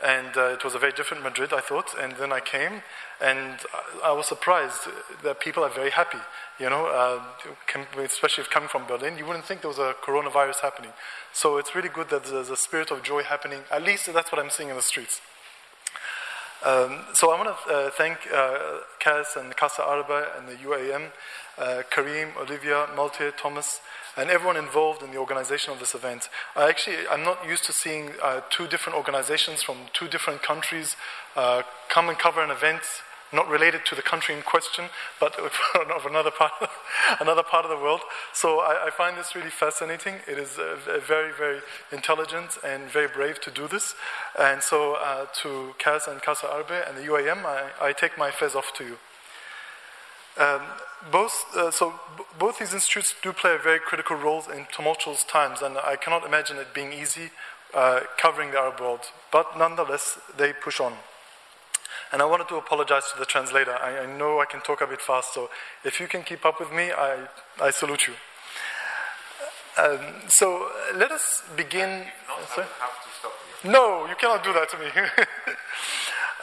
and uh, it was a very different Madrid, I thought. And then I came, and I was surprised that people are very happy. You know, uh, especially if coming from Berlin, you wouldn't think there was a coronavirus happening. So it's really good that there's a spirit of joy happening. At least that's what I'm seeing in the streets. Um, so I want to uh, thank uh, and Casa Árabe and the UAM, uh, Kareem, Olivia, Malte, Thomas, and everyone involved in the organization of this event. I actually, I'm not used to seeing uh, two different organizations from two different countries uh, come and cover an event not related to the country in question, but of another part, another part of the world. So I, I find this really fascinating. It is uh, very, very intelligent and very brave to do this. And so uh, to KAS and Casa Árabe and the UAM, I, I take my fez off to you. Um, both, uh, so b- both these institutes do play a very critical role in tumultuous times, and I cannot imagine it being easy uh, covering the Arab world. But nonetheless, they push on. And I wanted to apologize to the translator. I, I know I can talk a bit fast, so if you can keep up with me, I, I salute you. Um, so let us begin. No, you cannot do that to me.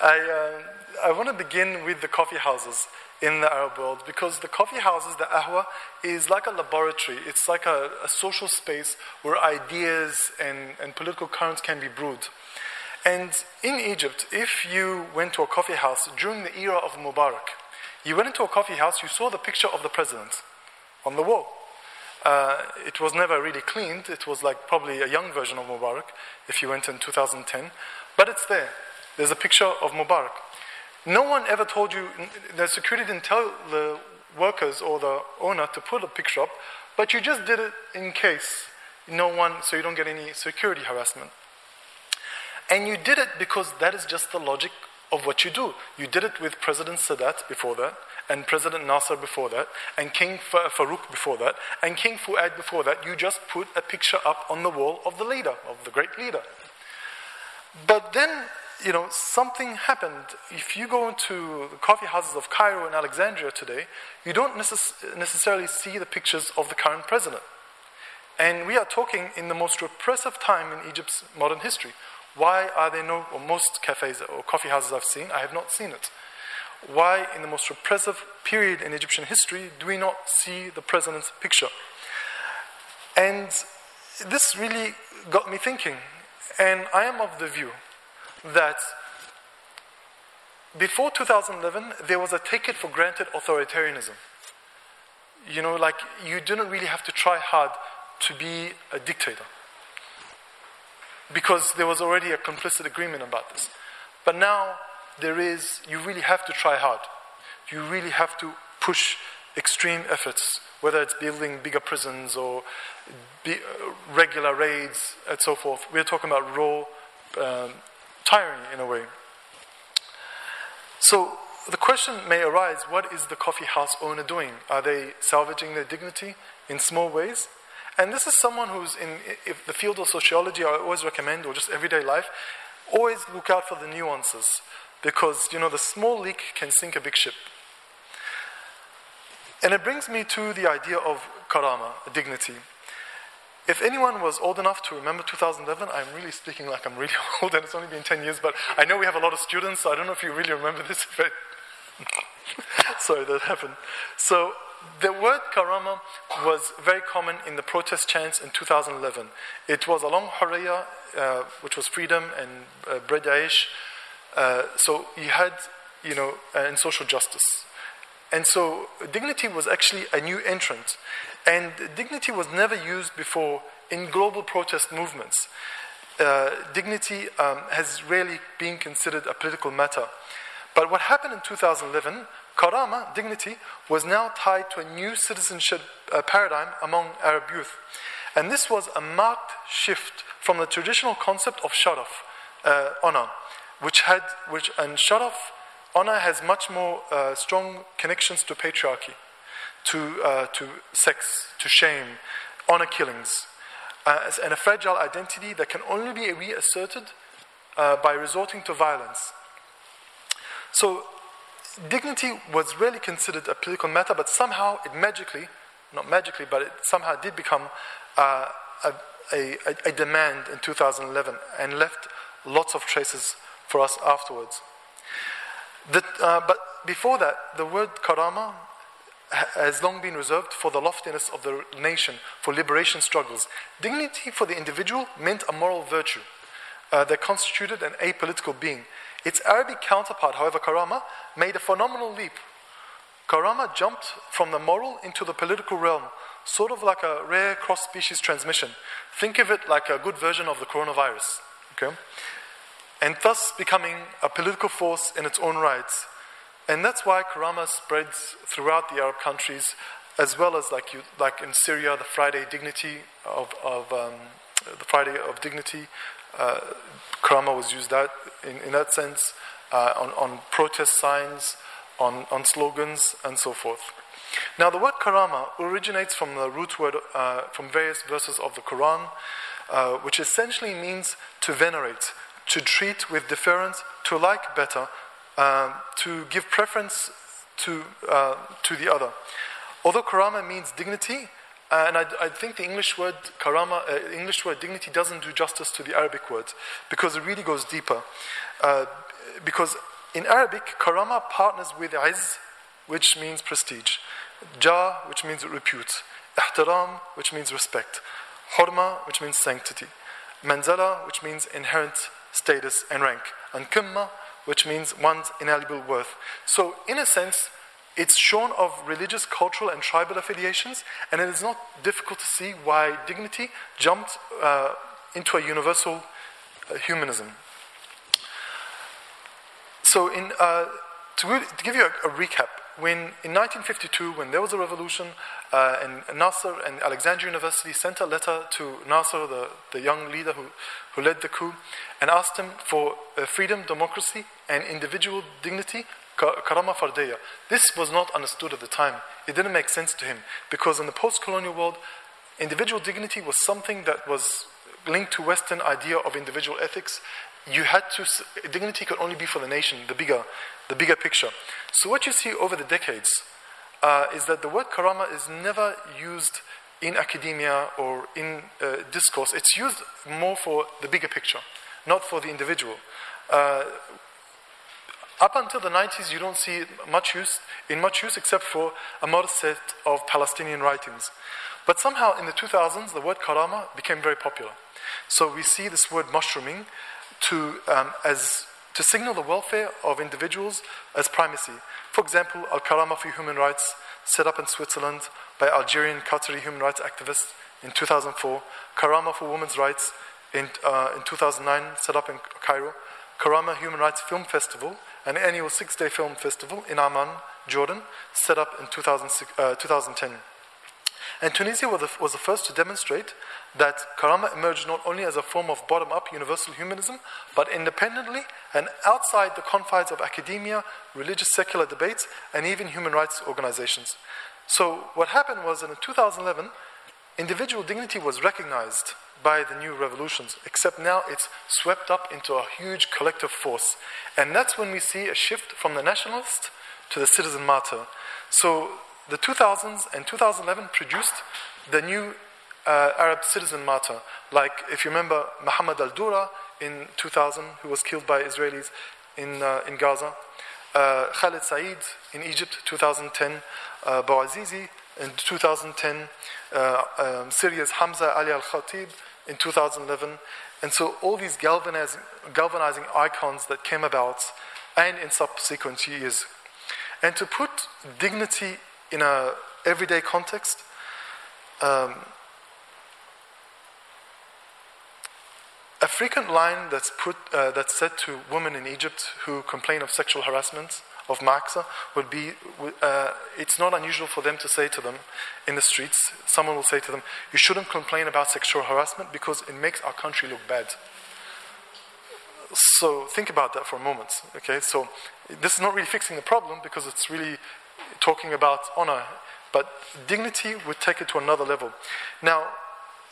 I, uh, I want to begin with the coffee houses in the Arab world because the coffee houses, the ahwa, is like a laboratory. It's like a, a social space where ideas and, and political currents can be brewed. And in Egypt, if you went to a coffee house during the era of Mubarak, you went into a coffee house, you saw the picture of the president on the wall. Uh, it was never really cleaned. It was like probably a young version of Mubarak if you went in 2010. But it's there. There's a picture of Mubarak. No one ever told you, the security didn't tell the workers or the owner to put a picture up, but you just did it in case no one, so you don't get any security harassment. And you did it because that is just the logic of what you do. You did it with President Sadat before that, and President Nasser before that, and King Farouk before that, and King Fuad before that. You just put a picture up on the wall of the leader, of the great leader. But then, you know, something happened. If you go into the coffee houses of Cairo and Alexandria today, you don't necess- necessarily see the pictures of the current president. And we are talking in the most repressive time in Egypt's modern history Why are there no, or most cafes or coffee houses I've seen, I have not seen it. Why, in the most repressive period in Egyptian history, do we not see the president's picture? And this really got me thinking. And I am of the view that before 2011, there was a take it for granted authoritarianism. You know, like you didn't really have to try hard to be a dictator because there was already a complicit agreement about this. But now there is, you really have to try hard. You really have to push extreme efforts, whether it's building bigger prisons or be, uh, regular raids and so forth. We're talking about raw um, tyranny in a way. So the question may arise what is the coffee house owner doing? Are they salvaging their dignity in small ways? And this is someone who's in if the field of sociology, I always recommend, or just everyday life, always look out for the nuances because you know the small leak can sink a big ship. And it brings me to the idea of karama, dignity. If anyone was old enough to remember 2011, I'm really speaking like I'm really old and it's only been 10 years, but I know we have a lot of students, so I don't know if you really remember this. Sorry, that happened. So the word karama was very common in the protest chants in 2011. It was along Hurriya, uh, which was freedom, and uh, Bread uh, so you had, you know, uh, and social justice. And so dignity was actually a new entrant. And dignity was never used before in global protest movements. Uh, dignity um, has rarely been considered a political matter. But what happened in 2011, karama, dignity, was now tied to a new citizenship uh, paradigm among Arab youth. And this was a marked shift from the traditional concept of sharaf, uh, honor, which had, which, and sharaf honor has much more uh, strong connections to patriarchy, to, uh, to sex, to shame, honor killings, uh, and a fragile identity that can only be reasserted uh, by resorting to violence. So, dignity was really considered a political matter, but somehow it magically, not magically, but it somehow did become uh, a, a, a demand in 2011 and left lots of traces for us afterwards. The, uh, but before that, the word karama has long been reserved for the loftiness of the nation, for liberation struggles. Dignity for the individual meant a moral virtue uh, that constituted an apolitical being. Its Arabic counterpart, however, karama, made a phenomenal leap. Karama jumped from the moral into the political realm, sort of like a rare cross species transmission. Think of it like a good version of the coronavirus. Okay? and thus becoming a political force in its own rights. And that's why Karama spreads throughout the Arab countries, as well as like, you, like in Syria, the Friday dignity of, of um, the Friday of dignity. Uh, Karama was used that in, in that sense uh, on, on protest signs, on, on slogans, and so forth. Now, the word karama originates from the root word uh, from various verses of the Quran, uh, which essentially means to venerate, to treat with deference, to like better, um, to give preference to, uh, to the other. Although karama means dignity, uh, and I, I, think the English word karama, uh, English word dignity doesn't do justice to the Arabic word because it really goes deeper. Uh, because in Arabic, karama partners with iz, which means prestige, ja, which means repute, ihtiram, which means respect, hurma, which means sanctity, manzala, which means inherent status, and rank, and qimma, which means one's inalienable worth. So, in a sense, it's shorn of religious, cultural, and tribal affiliations, and it is not difficult to see why dignity jumped uh, into a universal uh, humanism. So, in, uh, to, to, give you a, a recap, when in 1952, when there was a revolution, uh, and Nasser and Alexandria University sent a letter to Nasser, the, the young leader who, who led the coup, and asked him for uh, freedom, democracy, and individual dignity, karama fardeya. This was not understood at the time. It didn't make sense to him because in the post-colonial world, individual dignity was something that was linked to Western idea of individual ethics. You had to dignity could only be for the nation, the bigger, the bigger picture. So what you see over the decades uh, is that the word karama is never used in academia or in uh, discourse. It's used more for the bigger picture. not for the individual. Uh, up until the 90s, you don't see much use in much use except for a modest set of Palestinian writings. But somehow in the 2000s, the word karama became very popular. So we see this word mushrooming to, um, as, to signal the welfare of individuals as primacy. For example, Al Karama for Human Rights, set up in Switzerland by Algerian Qatari human rights activists in 2004, Karama for Women's Rights in, uh, in 2009, set up in Cairo, Karama Human Rights Film Festival, an annual six day film festival in Amman, Jordan, set up in uh, 2010. And Tunisia was the, was the first to demonstrate that Karama emerged not only as a form of bottom up universal humanism, but independently and outside the confines of academia, religious secular debates, and even human rights organizations. So, what happened was in 2011, individual dignity was recognized by the new revolutions, except now it's swept up into a huge collective force. And that's when we see a shift from the nationalist to the citizen martyr. So, the 2000s and 2011 produced the new uh, Arab citizen martyr. Like, if you remember, Muhammad al Dura in 2000, who was killed by Israelis in, uh, in Gaza, uh, Khalid Said in Egypt, 2010, uh, Bouazizi in 2010, uh, um, Syria's Hamza Ali al Khatib in 2011. And so, all these galvanizing, galvanizing icons that came about and in subsequent years. And to put dignity in a everyday context, um, a frequent line that's put uh, that's said to women in Egypt who complain of sexual harassment of Maxa would be uh, it's not unusual for them to say to them in the streets someone will say to them you shouldn't complain about sexual harassment because it makes our country look bad. So think about that for a moment okay? So this is not really fixing the problem because it's really talking about honor, but dignity would take it to another level. Now,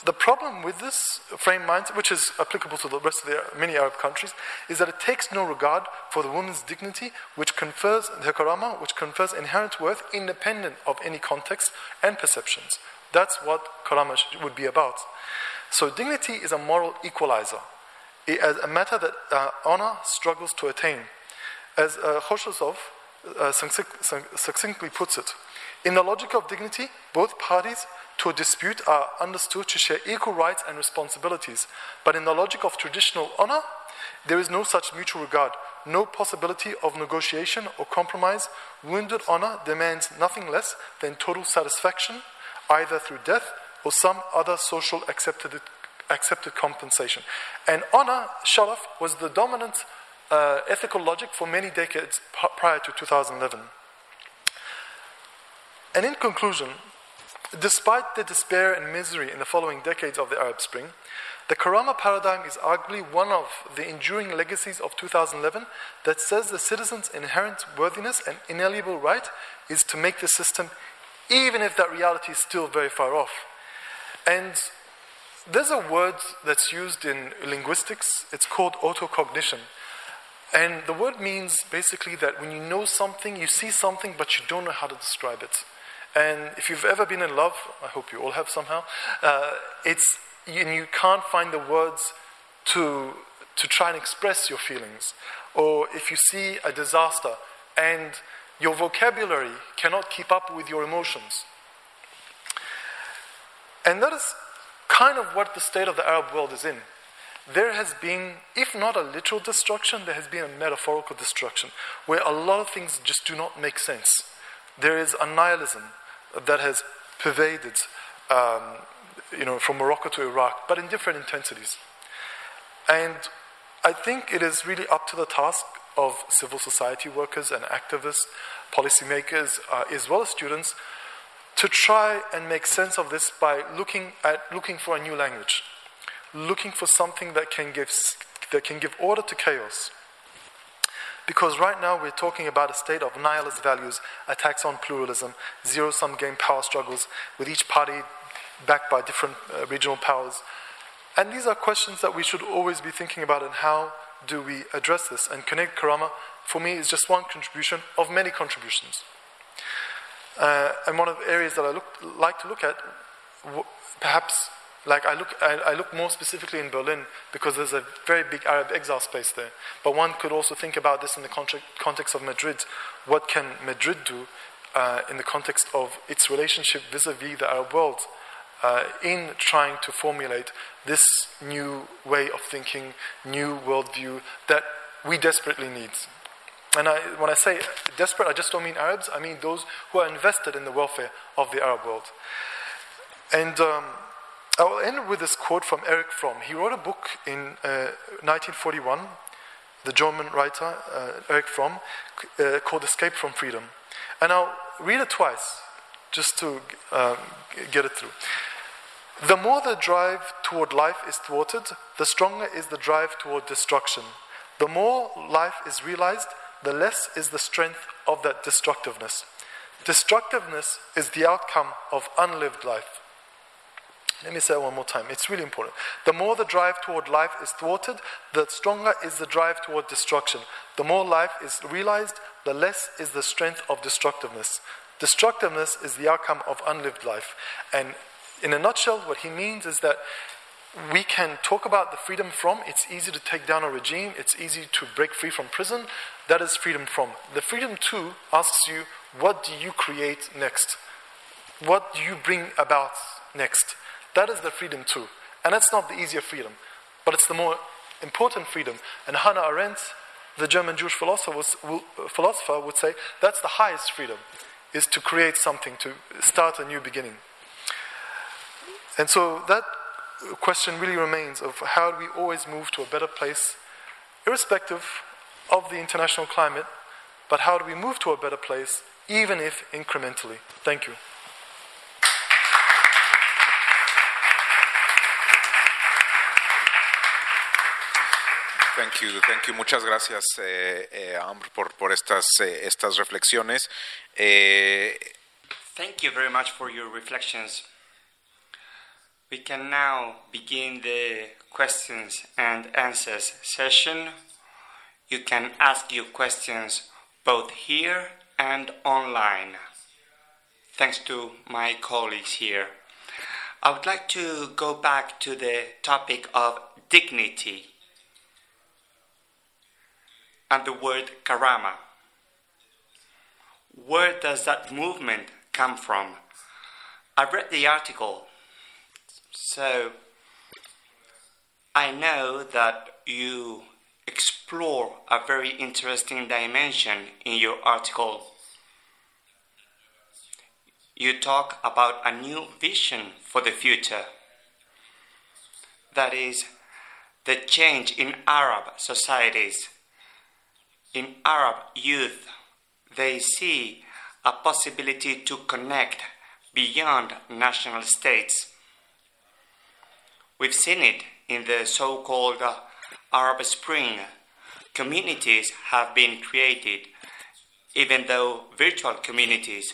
the problem with this frame mindset, which is applicable to the rest of the many Arab countries, is that it takes no regard for the woman's dignity, which confers the karama, which confers inherent worth independent of any context and perceptions. That's what karama would be about. So dignity is a moral equalizer, as a matter that uh, honor struggles to attain. As uh, Khoshesov, uh, succinctly puts it. In the logic of dignity, both parties to a dispute are understood to share equal rights and responsibilities. But in the logic of traditional honor, there is no such mutual regard, no possibility of negotiation or compromise. Wounded honor demands nothing less than total satisfaction, either through death or some other social accepted, accepted compensation. And honor, sharaf, was the dominant uh, ethical logic for many decades prior to 2011. And in conclusion, despite the despair and misery in the following decades of the Arab Spring, the Karama paradigm is arguably one of the enduring legacies of 2011 that says the citizen's inherent worthiness and inalienable right is to make the system, even if that reality is still very far off. And there's a word that's used in linguistics, it's called autocognition. And the word means basically that when you know something, you see something, but you don't know how to describe it. And if you've ever been in love, I hope you all have somehow, uh, it's, and you can't find the words to, to try and express your feelings. Or if you see a disaster and your vocabulary cannot keep up with your emotions. And that is kind of what the state of the Arab world is in there has been, if not a literal destruction, there has been a metaphorical destruction where a lot of things just do not make sense. There is a nihilism that has pervaded, um, you know, from Morocco to Iraq, but in different intensities. And I think it is really up to the task of civil society workers and activists, policymakers, uh, as well as students, to try and make sense of this by looking at looking for a new language looking for something that can give, that can give order to chaos. Because right now we're talking about a state of nihilist values, attacks on pluralism, zero sum game power struggles, with each party backed by different uh, regional powers. And these are questions that we should always be thinking about and how do we address this? And Kinetic Karama, for me, is just one contribution of many contributions. Uh, and one of the areas that I look, like to look at, perhaps Like I look, I, I, look more specifically in Berlin because there's a very big Arab exile space there. But one could also think about this in the context of Madrid. What can Madrid do uh, in the context of its relationship vis-a-vis the Arab world uh, in trying to formulate this new way of thinking, new worldview that we desperately need? And I, when I say desperate, I just don't mean Arabs. I mean those who are invested in the welfare of the Arab world. And um, I will end with this quote from Erich Fromm. He wrote a book in uh, 1941, the German writer uh, Erich Fromm, uh, called Escape from Freedom. And I'll read it twice, just to um, get it through. The more the drive toward life is thwarted, the stronger is the drive toward destruction. The more life is realized, the less is the strength of that destructiveness. Destructiveness is the outcome of unlived life. Let me say it one more time. It's really important. The more the drive toward life is thwarted, the stronger is the drive toward destruction. The more life is realized, the less is the strength of destructiveness. Destructiveness is the outcome of unlived life. And in a nutshell, what he means is that we can talk about the freedom from. It's easy to take down a regime, it's easy to break free from prison. That is freedom from. The freedom to asks you, what do you create next? What do you bring about next? That is the freedom too. And that's not the easier freedom, but it's the more important freedom. And Hannah Arendt, the German Jewish philosopher, would say that's the highest freedom, is to create something, to start a new beginning. And so that question really remains of how do we always move to a better place, irrespective of the international climate, but how do we move to a better place, even if incrementally? Thank you. Thank you, thank you. Muchas gracias, eh, eh, Amr, por, por estas, eh, estas reflexiones. Eh, thank you very much for your reflections. We can now begin the questions and answers session. You can ask your questions both here and online. Thanks to my colleagues here. I would like to go back to the topic of dignity and the word karama. Where does that movement come from? I read the article, so I know that you explore a very interesting dimension in your article. You talk about a new vision for the future. That is, the change in Arab societies in Arab youth, they see a possibility to connect beyond national states. We've seen it in the so called Arab Spring. Communities have been created, even though virtual communities.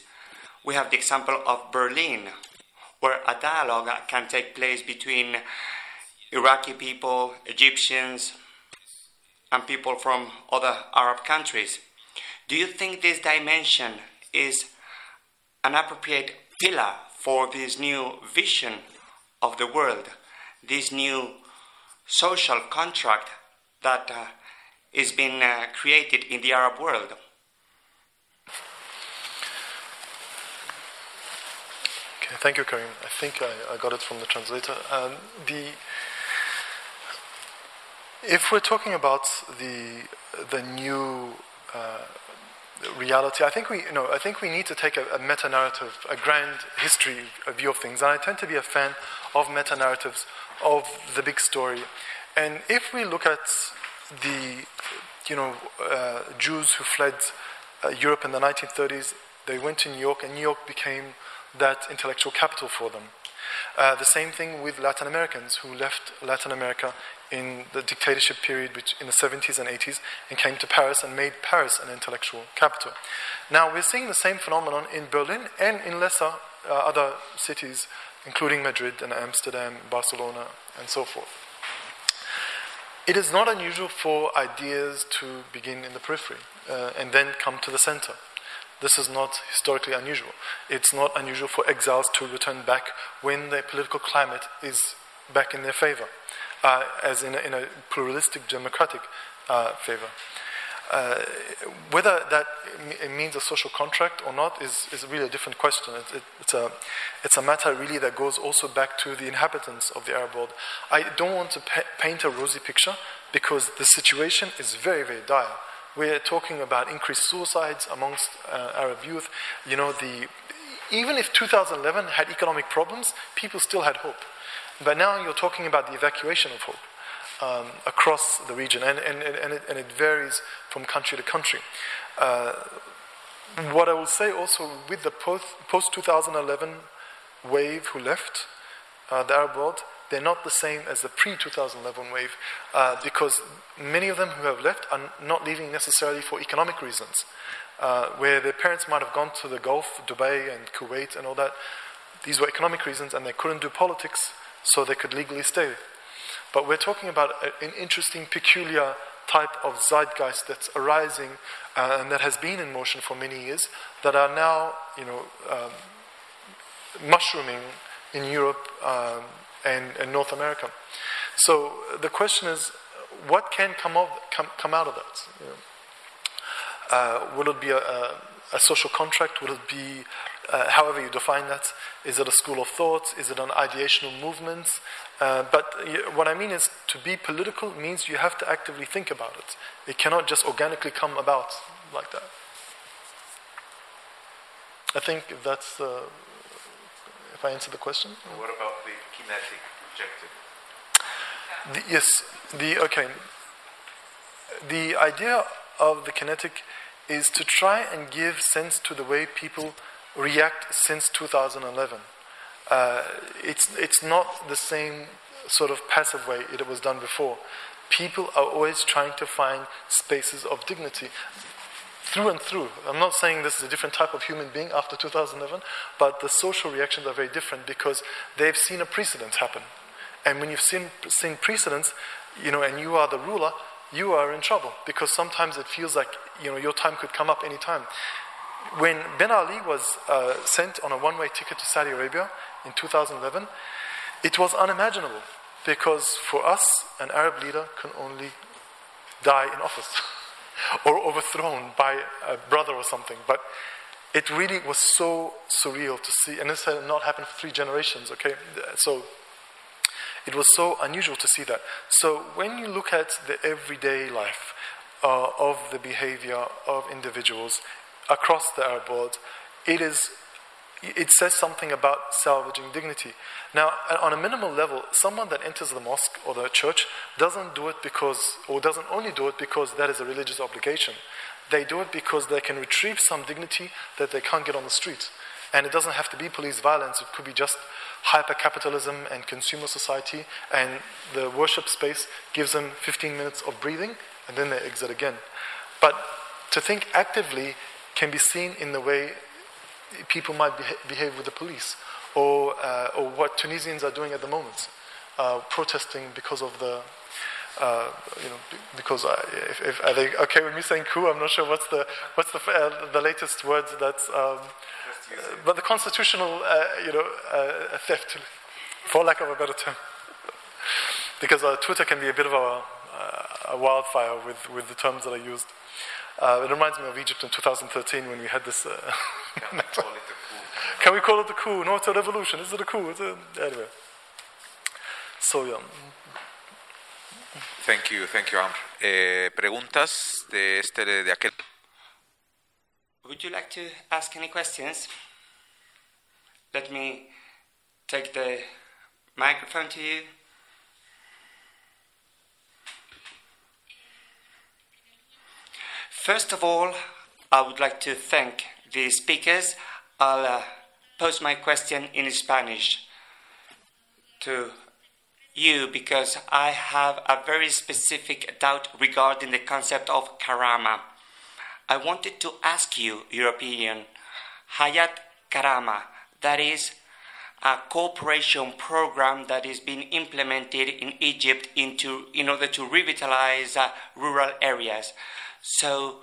We have the example of Berlin, where a dialogue can take place between Iraqi people, Egyptians, and people from other Arab countries. Do you think this dimension is an appropriate pillar for this new vision of the world, this new social contract that uh, is being uh, created in the Arab world? Okay, thank you, Karim. I think I, I got it from the translator. Um, the if we're talking about the the new uh, reality, I think we you know I think we need to take a, a meta narrative, a grand history view of things, and I tend to be a fan of meta narratives of the big story. And if we look at the you know uh, Jews who fled uh, Europe in the 1930s, they went to New York, and New York became that intellectual capital for them. Uh, the same thing with Latin Americans who left Latin America in the dictatorship period in the 70s and 80s and came to Paris and made Paris an intellectual capital. Now we're seeing the same phenomenon in Berlin and in lesser uh, other cities, including Madrid and Amsterdam, Barcelona, and so forth. It is not unusual for ideas to begin in the periphery uh, and then come to the center. This is not historically unusual. It's not unusual for exiles to return back when the political climate is back in their favor, uh, as in a, in a, pluralistic democratic uh, favor. Uh, whether that means a social contract or not is, is really a different question. It, it, it's, a, it's a matter really that goes also back to the inhabitants of the Arab world. I don't want to pa- paint a rosy picture because the situation is very, very dire. We're talking about increased suicides amongst uh, Arab youth. You know, the, even if 2011 had economic problems, people still had hope. But now you're talking about the evacuation of hope um, across the region, and, and, and, it, and it varies from country to country. Uh, what I will say also with the post 2011 wave who left uh, the Arab world, they're not the same as the pre 2011 wave uh, because many of them who have left are not leaving necessarily for economic reasons. Uh, where their parents might have gone to the Gulf, Dubai, and Kuwait, and all that. These were economic reasons, and they couldn't do politics, so they could legally stay. But we're talking about an interesting, peculiar type of zeitgeist that's arising uh, and that has been in motion for many years that are now, you know, um, mushrooming in Europe um, and, and, North America. So the question is, what can come, of, come, come out of that? You know? uh, will it be a, a, a, social contract? Will it be, uh, however you define that? Is it a school of thought? Is it an ideational movement? Uh, but what I mean is, to be political means you have to actively think about it. It cannot just organically come about like that. I think that's, uh, if I answer the question. What about the kinetic objective? The, yes, the, okay. The idea of the kinetic is to try and give sense to the way people react since 2011. Uh, it's, it's not the same sort of passive way it was done before. People are always trying to find spaces of dignity through and through. I'm not saying this is a different type of human being after 2011, but the social reactions are very different because they've seen a precedent happen. And when you've seen, seen precedents, you know, and you are the ruler, you are in trouble because sometimes it feels like, you know, your time could come up any time. When Ben Ali was uh, sent on a one-way ticket to Saudi Arabia, in 2011, it was unimaginable because for us, an Arab leader can only die in office or overthrown by a brother or something. But it really was so surreal to see, and this had not happened for three generations, okay? So it was so unusual to see that. So when you look at the everyday life uh, of the behavior of individuals across the Arab world, it is it says something about salvaging dignity. Now, on a minimal level, someone that enters the mosque or the church doesn't do it because, or doesn't only do it because that is a religious obligation. They do it because they can retrieve some dignity that they can't get on the street. And it doesn't have to be police violence, it could be just hyper capitalism and consumer society, and the worship space gives them 15 minutes of breathing, and then they exit again. But to think actively can be seen in the way people might behave with the police, or, uh, or what Tunisians are doing at the moment, uh, protesting because of the, uh, you know, because I, if, if, are they okay with me saying coup? I'm not sure what's the what's the uh, the latest words that, um, but the constitutional, uh, you know, uh, theft, for lack of a better term, because Twitter can be a bit of a, a wildfire with with the terms that are used. Uh, it reminds me of Egypt in 2013 when we had this. Uh, Can, we Can we call it a coup? No, it's a revolution. Is it a coup? It's a, anyway. So, yeah. Thank you, thank you, Amr. Eh, preguntas de este de aquel. Would you like to ask any questions? Let me take the microphone to you. First of all, I would like to thank the speakers. I'll uh, pose my question in Spanish to you because I have a very specific doubt regarding the concept of karama. I wanted to ask you, your opinion, Hayat Karama, that is a cooperation program that is being implemented in Egypt into, in order to revitalize uh, rural areas. So,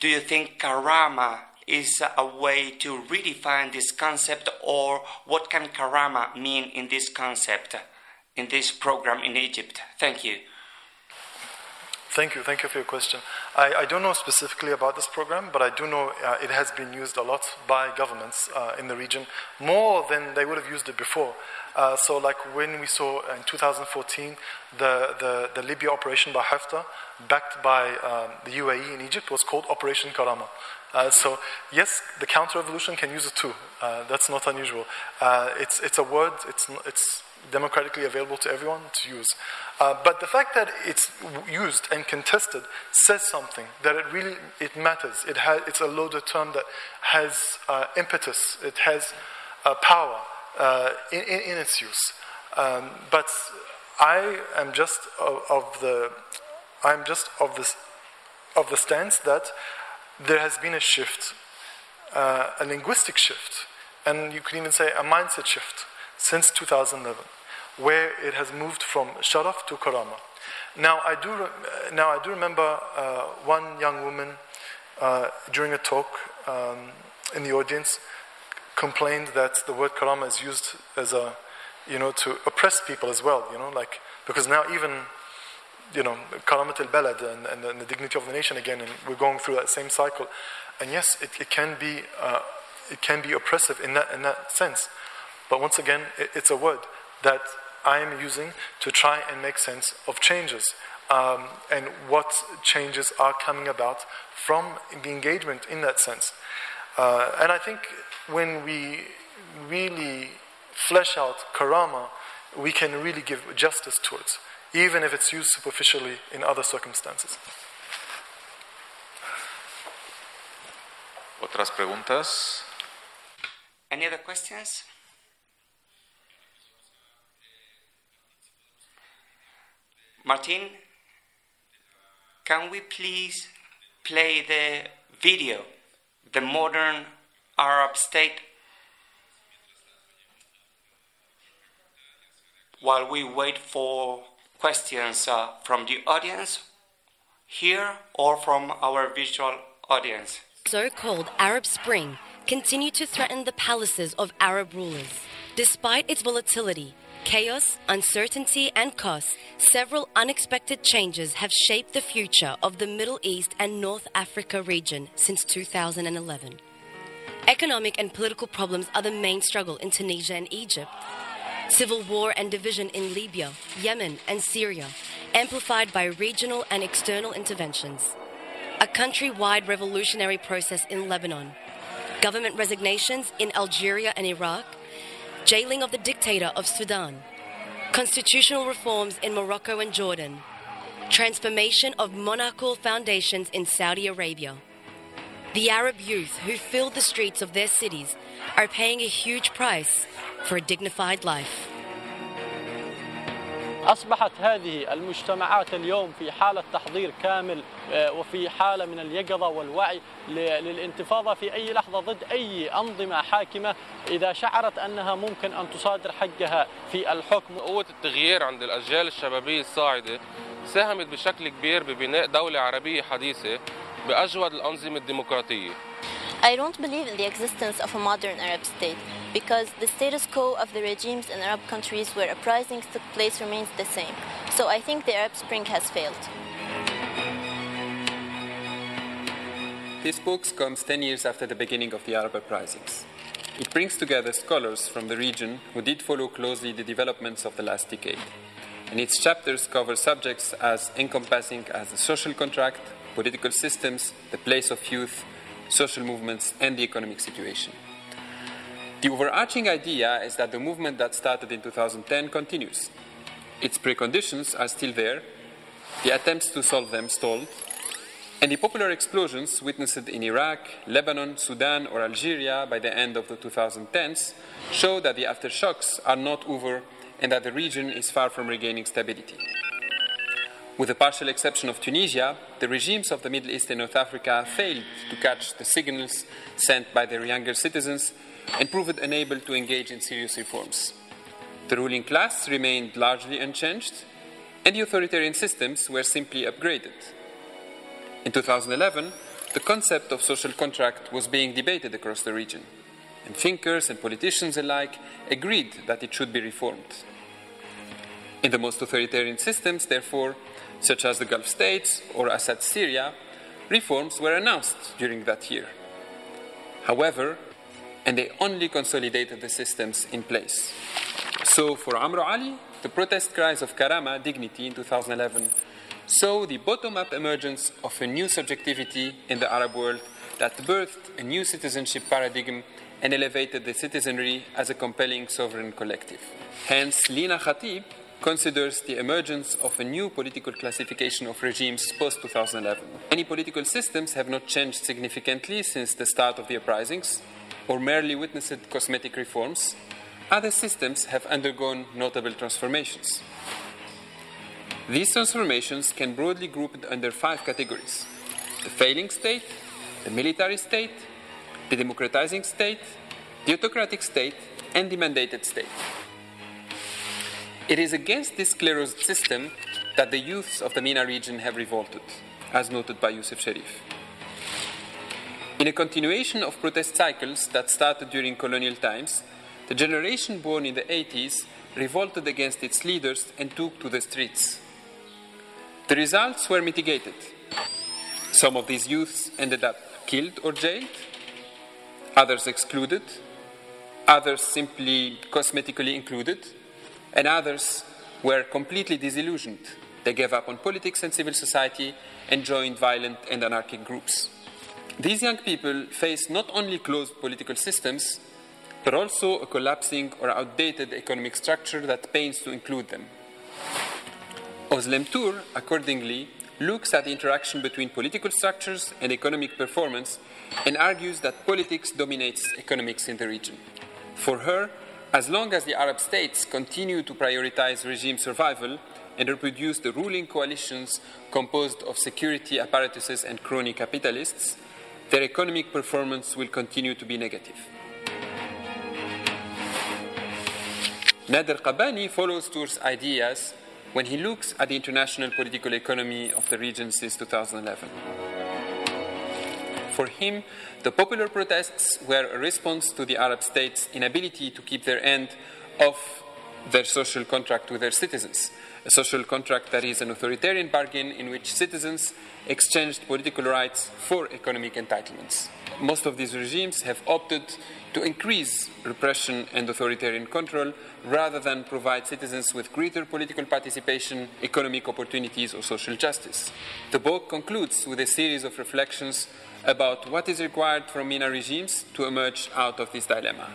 do you think karama is a way to redefine this concept, or what can karama mean in this concept, in this program in Egypt? Thank you. Thank you. Thank you for your question. I, I don't know specifically about this program, but I do know uh, it has been used a lot by governments uh, in the region, more than they would have used it before. Uh, so, like when we saw in 2014 the, the, the Libya operation by Haftar, backed by um, the UAE in Egypt, was called Operation Karama. Uh, so, yes, the counter revolution can use it too. Uh, that's not unusual. Uh, it's, it's a word, it's, it's democratically available to everyone to use. Uh, but the fact that it's used and contested says something that it really it matters. It has it's a loaded term that has uh, impetus. It has uh, power uh, in, in, in, its use. Um, but I am just of, of the I'm just of this of the stance that there has been a shift, uh, a linguistic shift, and you could even say a mindset shift since 2011, where it has moved from sharaf to karama. Now I do, now I do remember uh, one young woman uh, during a talk um, in the audience complained that the word karama is used as a, you know, to oppress people as well. You know, like because now even you know, karamat al-balad and, and, and, the dignity of the nation again, and we're going through that same cycle. And yes, it, it can be uh, it can be oppressive in that in that sense. But once again, it's a word that I am using to try and make sense of changes um, and what changes are coming about from the engagement in that sense. Uh, and I think when we really flesh out karama, we can really give justice to it, even if it's used superficially in other circumstances. ¿Otras preguntas? Any other questions? Martin, can we please play the video, the modern Arab state, while we wait for questions uh, from the audience here or from our visual audience? So called Arab Spring continued to threaten the palaces of Arab rulers. Despite its volatility, chaos, uncertainty, and cost, several unexpected changes have shaped the future of the Middle East and North Africa region since 2011. Economic and political problems are the main struggle in Tunisia and Egypt. Civil war and division in Libya, Yemen, and Syria, amplified by regional and external interventions. A country wide revolutionary process in Lebanon. Government resignations in Algeria and Iraq. Jailing of the dictator of Sudan. Constitutional reforms in Morocco and Jordan. Transformation of monarchical foundations in Saudi Arabia. The Arab youth who filled the streets of their cities are paying a huge price for a dignified life. أصبحت هذه المجتمعات اليوم في حالة تحضير كامل وفي حالة من اليقظة والوعي للانتفاضة في أي لحظة ضد أي أنظمة حاكمة إذا شعرت أنها ممكن أن تصادر حقها في الحكم. قوة التغيير عند الأجيال الشبابية الصاعدة ساهمت بشكل كبير ببناء دولة عربية حديثة بأجود الأنظمة الديمقراطية. I don't believe in the existence of a modern Arab state. Because the status quo of the regimes in Arab countries where uprisings took place remains the same. So I think the Arab Spring has failed. This book comes 10 years after the beginning of the Arab uprisings. It brings together scholars from the region who did follow closely the developments of the last decade. And its chapters cover subjects as encompassing as the social contract, political systems, the place of youth, social movements, and the economic situation. The overarching idea is that the movement that started in 2010 continues. Its preconditions are still there, the attempts to solve them stalled, and the popular explosions witnessed in Iraq, Lebanon, Sudan, or Algeria by the end of the 2010s show that the aftershocks are not over and that the region is far from regaining stability. With the partial exception of Tunisia, the regimes of the Middle East and North Africa failed to catch the signals sent by their younger citizens and proved unable to engage in serious reforms. The ruling class remained largely unchanged, and the authoritarian systems were simply upgraded. In 2011, the concept of social contract was being debated across the region, and thinkers and politicians alike agreed that it should be reformed. In the most authoritarian systems, therefore, such as the Gulf states or Assad's Syria, reforms were announced during that year. However, and they only consolidated the systems in place. So, for Amro Ali, the protest cries of Karama, dignity in 2011 saw the bottom up emergence of a new subjectivity in the Arab world that birthed a new citizenship paradigm and elevated the citizenry as a compelling sovereign collective. Hence, Lina Khatib considers the emergence of a new political classification of regimes post 2011. Many political systems have not changed significantly since the start of the uprisings or merely witnessed cosmetic reforms. Other systems have undergone notable transformations. These transformations can broadly grouped under five categories the failing state, the military state, the democratizing state, the autocratic state, and the mandated state. It is against this sclerosed system that the youths of the MENA region have revolted, as noted by Youssef Cherif. In a continuation of protest cycles that started during colonial times, the generation born in the 80s revolted against its leaders and took to the streets. The results were mitigated. Some of these youths ended up killed or jailed, others excluded, others simply cosmetically included, and others were completely disillusioned. They gave up on politics and civil society and joined violent and anarchic groups. These young people face not only closed political systems, but also a collapsing or outdated economic structure that pains to include them. Özlem Tür, accordingly, looks at the interaction between political structures and economic performance and argues that politics dominates economics in the region. For her, as long as the Arab states continue to prioritize regime survival and reproduce the ruling coalitions composed of security apparatuses and crony capitalists, their economic performance will continue to be negative. Nader Kabbani follows Tür's ideas when he looks at the international political economy of the region since 2011. For him, the popular protests were a response to the Arab states' inability to keep their end of their social contract with their citizens, a social contract that is an authoritarian bargain in which citizens exchanged political rights for economic entitlements. Most of these regimes have opted to increase repression and authoritarian control rather than provide citizens with greater political participation, economic opportunities, or social justice. The book concludes with a series of reflections about what is required from MENA regimes to emerge out of this dilemma.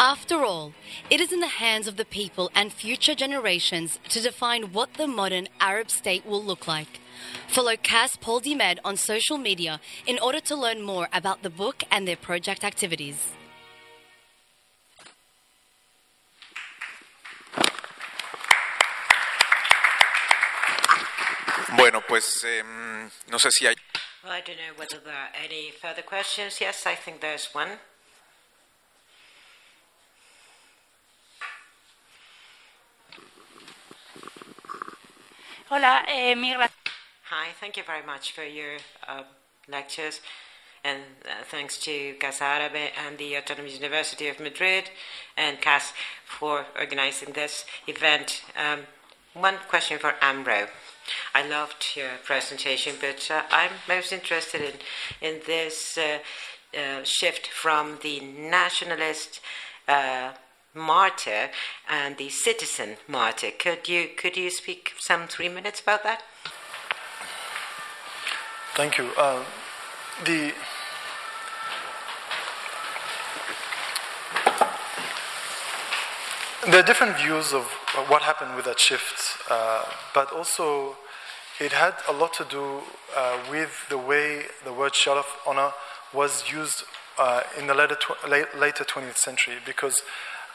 After all, it is in the hands of the people and future generations to define what the modern Arab state will look like. Follow KAS PolDiMed on social media in order to learn more about the book and their project activities. Bueno, pues eh, no sé si hay. Well, I don't know whether there are any further questions. Yes, I think there's one. Hola, eh, gracias. Hi, thank you very much for your uh, lectures, and uh, thanks to Casa Árabe and the Autonomous University of Madrid and KAS for organizing this event. Um, one question for Amro. I loved your presentation, but uh, I'm most interested in in this uh, uh, shift from the nationalist uh, martyr and the citizen martyr. Could you could you speak some three minutes about that? Thank you. Uh, the there are different views of what happened with that shift, uh, but also it had a lot to do uh, with the way the word sharaf honor was used uh, in the later, later 20th century because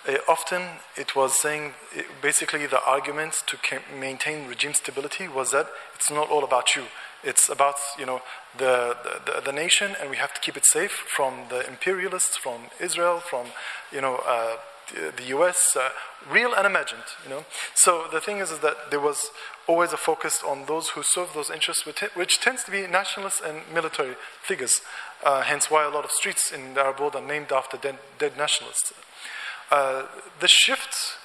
uh, often it was saying it, basically the argument to maintain regime stability was that it's not all about you it's about you know the, the, the, nation and we have to keep it safe from the imperialists from israel from you know uh, the US, uh, real and imagined. You know, so the thing is, is that there was always a focus on those who serve those interests, which, which tends to be nationalists and military figures. Uh, hence, why a lot of streets in the Arab world are named after dead nationalists. Uh, the shifts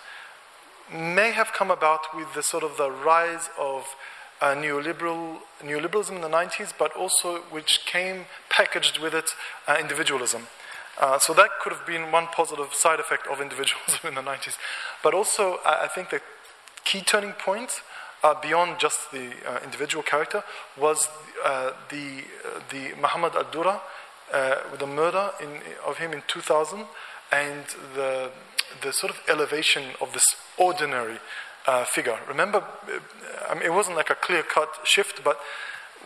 may have come about with the sort of the rise of uh, neoliberal neoliberalism in the 90s, but also which came packaged with it uh, individualism. Uh, so that could have been one positive side effect of individualism in the 90s. But also, I, think the key turning point, uh, beyond just the uh, individual character, was the, the Muhammad al Dura, with the murder in, of him in 2000, and the, the sort of elevation of this ordinary uh, figure. Remember, I mean, it wasn't like a clear cut shift, but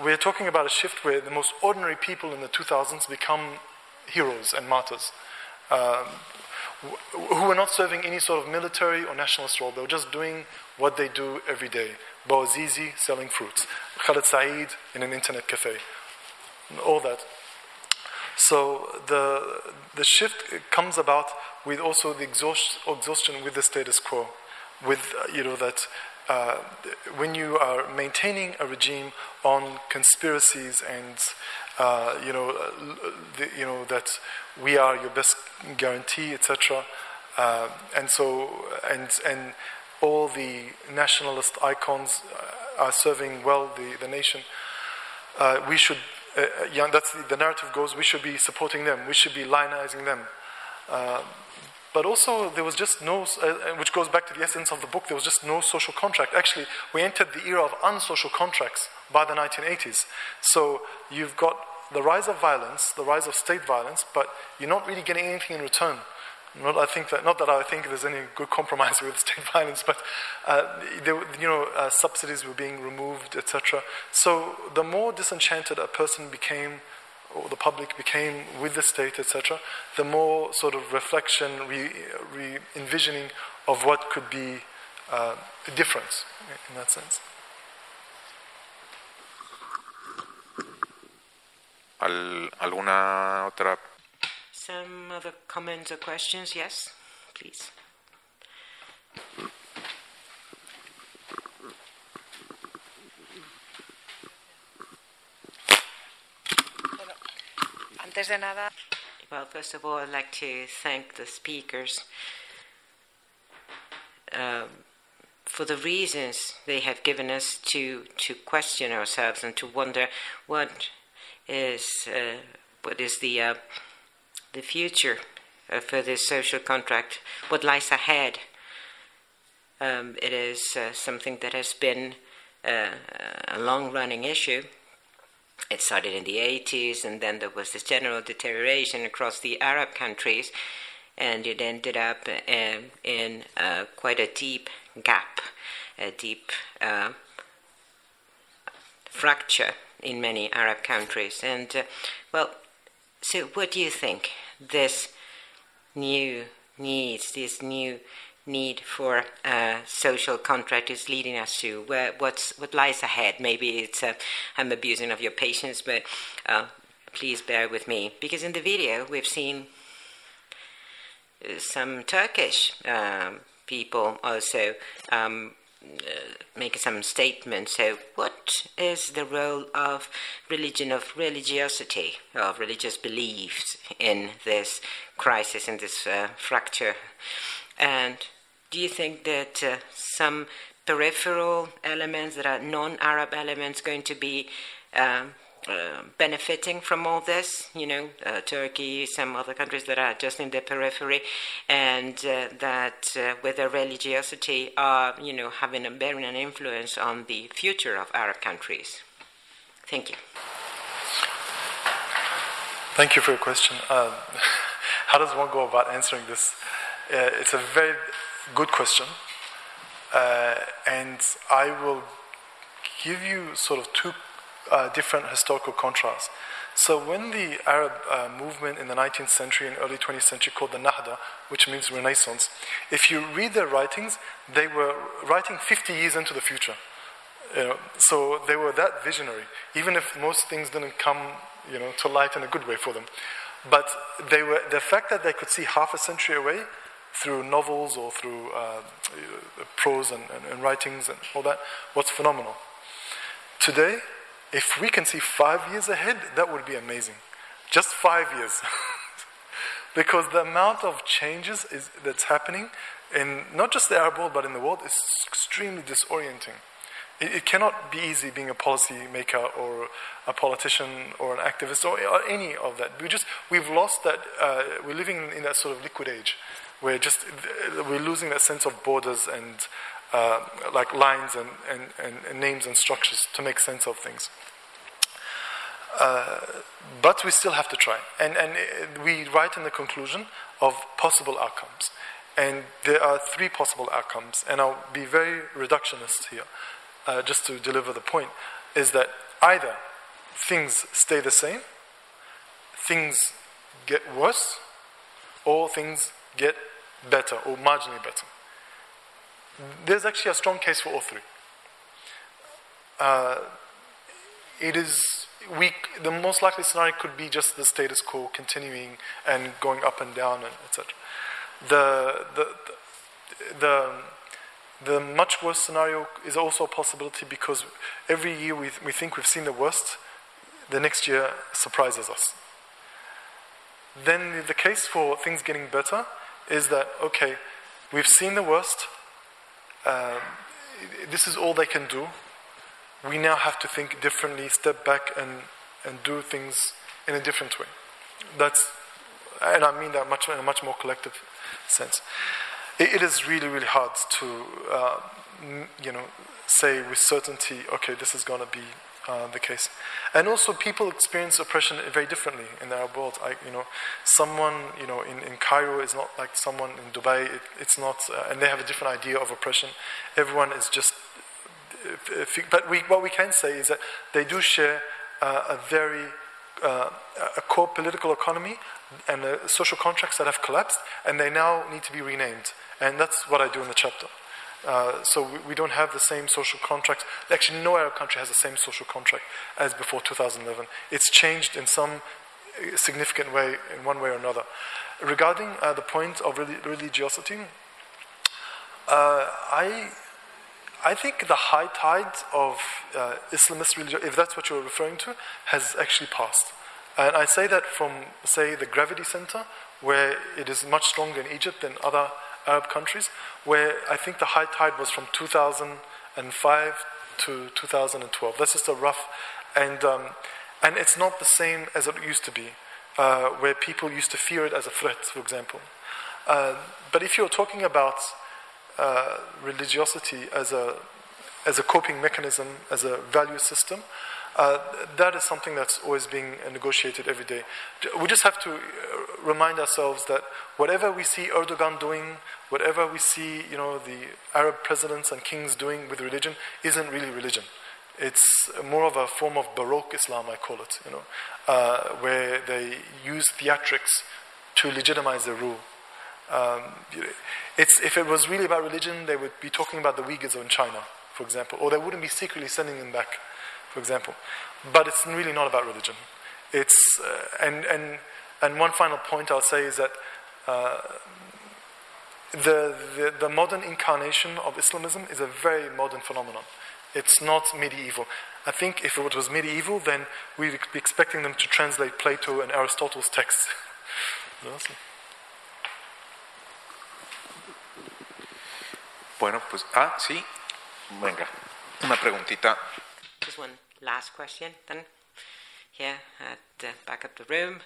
we're talking about a shift where the most ordinary people in the 2000s become heroes and martyrs. Um, who were not serving any sort of military or nationalist role. They were just doing what they do every day. Bouazizi selling fruits, Khaled Saeed in an internet cafe, all that. So the, the shift comes about with also the exhaust, exhaustion with the status quo with uh, you know that uh, when you are maintaining a regime on conspiracies and uh, you know uh, the, you know that we are your best guarantee etc uh, and so and and all the nationalist icons uh, are serving well the, the nation we should yeah, that's the, the, narrative goes we should be supporting them we should be lionizing them but also, there was just no, uh, uh, which goes back to the essence of the book, there was just no social contract. Actually, we entered the era of unsocial contracts by the 1980s. So you've got the rise of violence, the rise of state violence, but you're not really getting anything in return. Not, I think that, not that I think there's any good compromise with state violence, but uh, there, you know, uh, subsidies were being removed, etc. So the more disenchanted a person became or the public became with the state, etc., the more sort of reflection, re, re envisioning of what could be uh, a difference in that sense. ¿Alguna otra? Some other comments or questions? Yes, please. Antes de nada. Well, first of all, I'd like to thank the speakers um, for the reasons they have given us to to question ourselves and to wonder what is uh, what is the uh, the future uh, for this social contract, what lies ahead. Um, it is uh, something that has been uh, a long-running issue it started in the 80s, and then there was this general deterioration across the Arab countries, and it ended up uh, in uh, quite a deep gap, a deep uh, fracture in many Arab countries. And, well, so what do you think this new needs, this new need for a social contract is leading us to? Where, what's, what lies ahead? Maybe it's uh, I'm abusing of your patience, but uh, please bear with me. Because in the video, we've seen uh, some Turkish um, people also um, make some statements. So, what is the role of religion, of religiosity, of religious beliefs in this crisis, in this uh, fracture? And do you think that uh, some peripheral elements that are non-Arab elements going to be um, uh, benefiting from all this? You know, uh, Turkey, some other countries that are just in the periphery, and uh, that uh, with their religiosity are, you know, having a bearing an influence on the future of Arab countries. Thank you. Thank you for your question. Um, how does one go about answering this? Uh, it's a very good question. Uh, and I will give you sort of two uh, different historical contrasts. So, when the Arab uh, movement in the 19th century and early 20th century called the Nahda, which means Renaissance, if you read their writings, they were writing 50 years into the future. You know, so they were that visionary, even if most things didn't come you know, to light in a good way for them. But they were, the fact that they could see half a century away through novels or through uh, prose and, and, and writings and all that, what's phenomenal. Today, if we can see five years ahead, that would be amazing. Just five years. because the amount of changes is, that's happening in not just the Arab world but in the world is extremely disorienting. It, it cannot be easy being a policy maker or a politician or an activist or, or any of that. We just we've lost that. Uh, we're living in that sort of liquid age, where just we're losing that sense of borders and uh, like lines and, and, and, and, names and structures to make sense of things. Uh, but we still have to try. And, and we write in the conclusion of possible outcomes. And there are three possible outcomes, and I'll be very reductionist here, uh, just to deliver the point, is that either things stay the same, things get worse, or things get better or marginally better. There's actually a strong case for all three. Uh, it is we, the most likely scenario could be just the status quo continuing and going up and down and etc the, the, the, the much worse scenario is also a possibility because every year we, we think we've seen the worst, the next year surprises us. Then the case for things getting better is that, okay, we've seen the worst, um, this is all they can do. We now have to think differently, step back and, and do things in a different way. That's, and I mean that much in a much more collective sense. It, it is really, really hard to, uh, you know, say with certainty, okay, this is going to be uh, the case. And also, people experience oppression very differently in the Arab world. I, you know, someone, you know, in, in Cairo is not like someone in Dubai. It, it's not, uh, and they have a different idea of oppression. Everyone is just, uh, but we, what we can say is that they do share uh, a very uh, a core political economy and uh, social contracts that have collapsed, and they now need to be renamed. And that's what I do in the chapter. Uh, so we, we, don't have the same social contract. Actually, no Arab country has the same social contract as before 2011. It's changed in some uh, significant way, in one way or another. Regarding uh, the point of religiosity, uh, I I think the high tide of uh, Islamist religion, if that's what you're referring to, has actually passed. And I say that from, say, the gravity center, where it is much stronger in Egypt than other Arab countries, where I think the high tide was from 2005 to 2012. That's just a rough, and, um, and it's not the same as it used to be, uh, where people used to fear it as a threat, for example. Uh, but if you're talking about uh, religiosity as a, as a coping mechanism, as a value system, uh, that is something that's always being negotiated every day. We just have to uh, remind ourselves that whatever we see Erdogan doing, whatever we see, you know, the Arab presidents and kings doing with religion, isn't really religion. It's more of a form of Baroque Islam, I call it, you know, uh, where they use theatrics to legitimize their rule. Um, it's, if it was really about religion, they would be talking about the Uyghurs in China, for example, or they wouldn't be secretly sending them back for example. But it's really not about religion. It's, uh, and, and, and one final point I'll say is that uh, the, the, the modern incarnation of Islamism is a very modern phenomenon. It's not medieval. I think if it was medieval, then we'd be expecting them to translate Plato and Aristotle's texts. awesome. Bueno, pues, ah, sí, venga, una preguntita. Just one last question, then, here at the back of the room.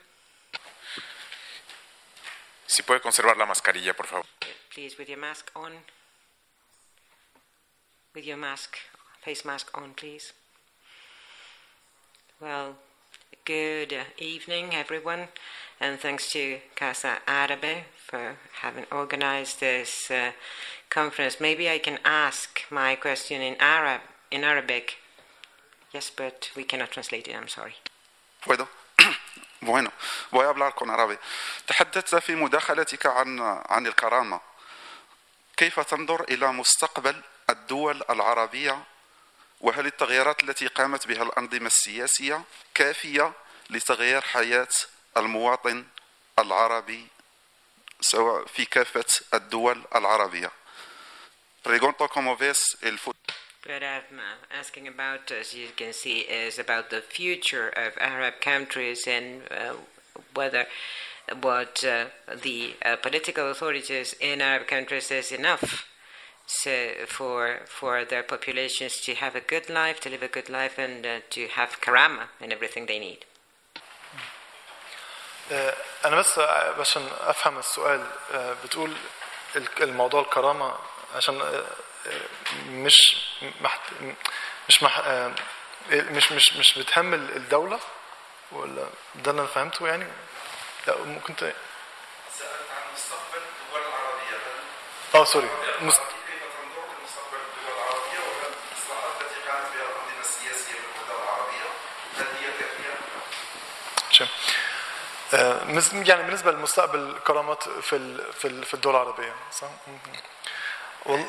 Si puede conservar la mascarilla, por favor. Please, with your mask on. With your mask, face mask on, please. Well, good evening, everyone, and thanks to Casa Árabe for having organized this uh, conference. Maybe I can ask my question in Arab, in Arabic, Yes, but we cannot translate it. I'm sorry. ¿Puedo? bueno, voy a hablar con árabe. تحدثت في مداخلتك عن عن الكرامة. كيف تنظر إلى مستقبل الدول العربية وهل التغييرات التي قامت بها الأنظمة السياسية كافية لتغيير حياة المواطن العربي سواء في كافة الدول العربية. Pregunto cómo ves el futuro. What I'm uh, asking about, as you can see, is about the future of Arab countries and uh, whether what uh, the uh, political authorities in Arab countries is enough so for for their populations to have a good life, to live a good life, and uh, to have karama and everything they need. آه، أنا بس عشان أفهم السؤال آه، بتقول ال- الموضوع الكرامة عشان آه، آه، مش محت... مش مح... آه، إيه، مش مش مش بتهم الدولة؟ ولا ده اللي أنا فهمته يعني؟ لا ممكن ت... سألت عن مستقبل الدول العربية. آه سوري. مست... آه، يعني بالنسبة لمستقبل الكرامات في في الدول العربية صح؟ Well.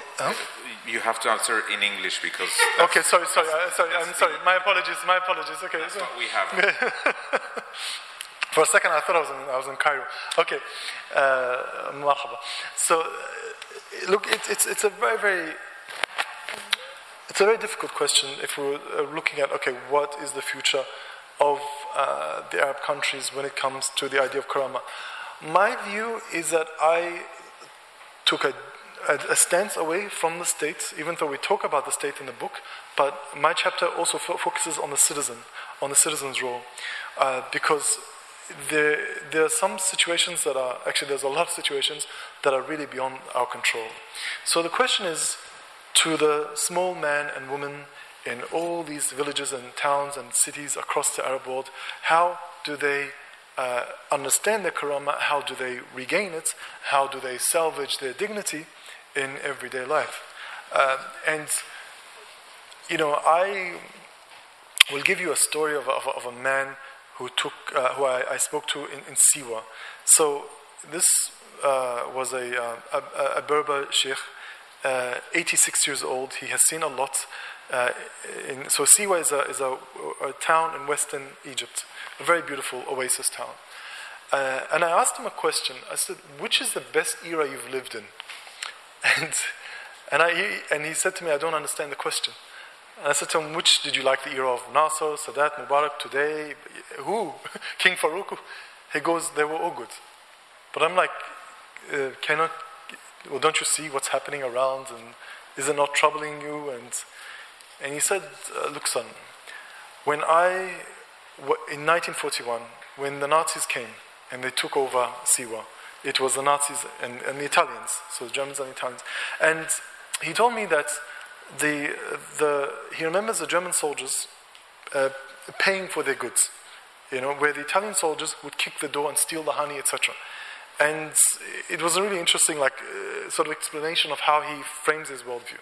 You have to answer in English because. okay, sorry, sorry, uh, sorry. I'm sorry. My apologies. My apologies. Okay. That's so. what we have. For a second, I thought I was in, I was in Cairo. Okay, uh, So, uh, look, it's it's it's a very very it's a very difficult question if we're uh, looking at okay, what is the future of uh, the Arab countries when it comes to the idea of karama? My view is that I took a a, stance away from the state, even though we talk about the state in the book, but my chapter also fo- focuses on the citizen, on the citizen's role, uh, because there, there are some situations that are, actually, there's a lot of situations that are really beyond our control. So the question is to the small man and woman in all these villages and towns and cities across the Arab world, how do they uh, understand their karama? How do they regain it? How do they salvage their dignity in everyday life? Uh, and, you know, I will give you a story of, of, of a man who took, uh, who I, I spoke to in, in Siwa. So this uh, was a, uh, a, a Berber sheikh, uh, 86 years old. He has seen a lot. Uh, in, so Siwa is, a, is a, a town in western Egypt, a very beautiful oasis town. Uh, and I asked him a question. I said, "Which is the best era you've lived in?" And and I he, and he said to me, "I don't understand the question." And I said to him, "Which did you like the era of Nasser, Sadat, Mubarak, today? Who? King Farouk?" He goes, "They were all good." But I'm like, uh, "Cannot? Well, don't you see what's happening around? And is it not troubling you?" And and he said, uh, "Look, son, when I in 1941, when the Nazis came and they took over Siwa, it was the Nazis and, and the Italians, so the Germans and the Italians. And he told me that the, the, he remembers the German soldiers uh, paying for their goods, you know, where the Italian soldiers would kick the door and steal the honey, etc. And it was a really interesting, like, uh, sort of explanation of how he frames his worldview.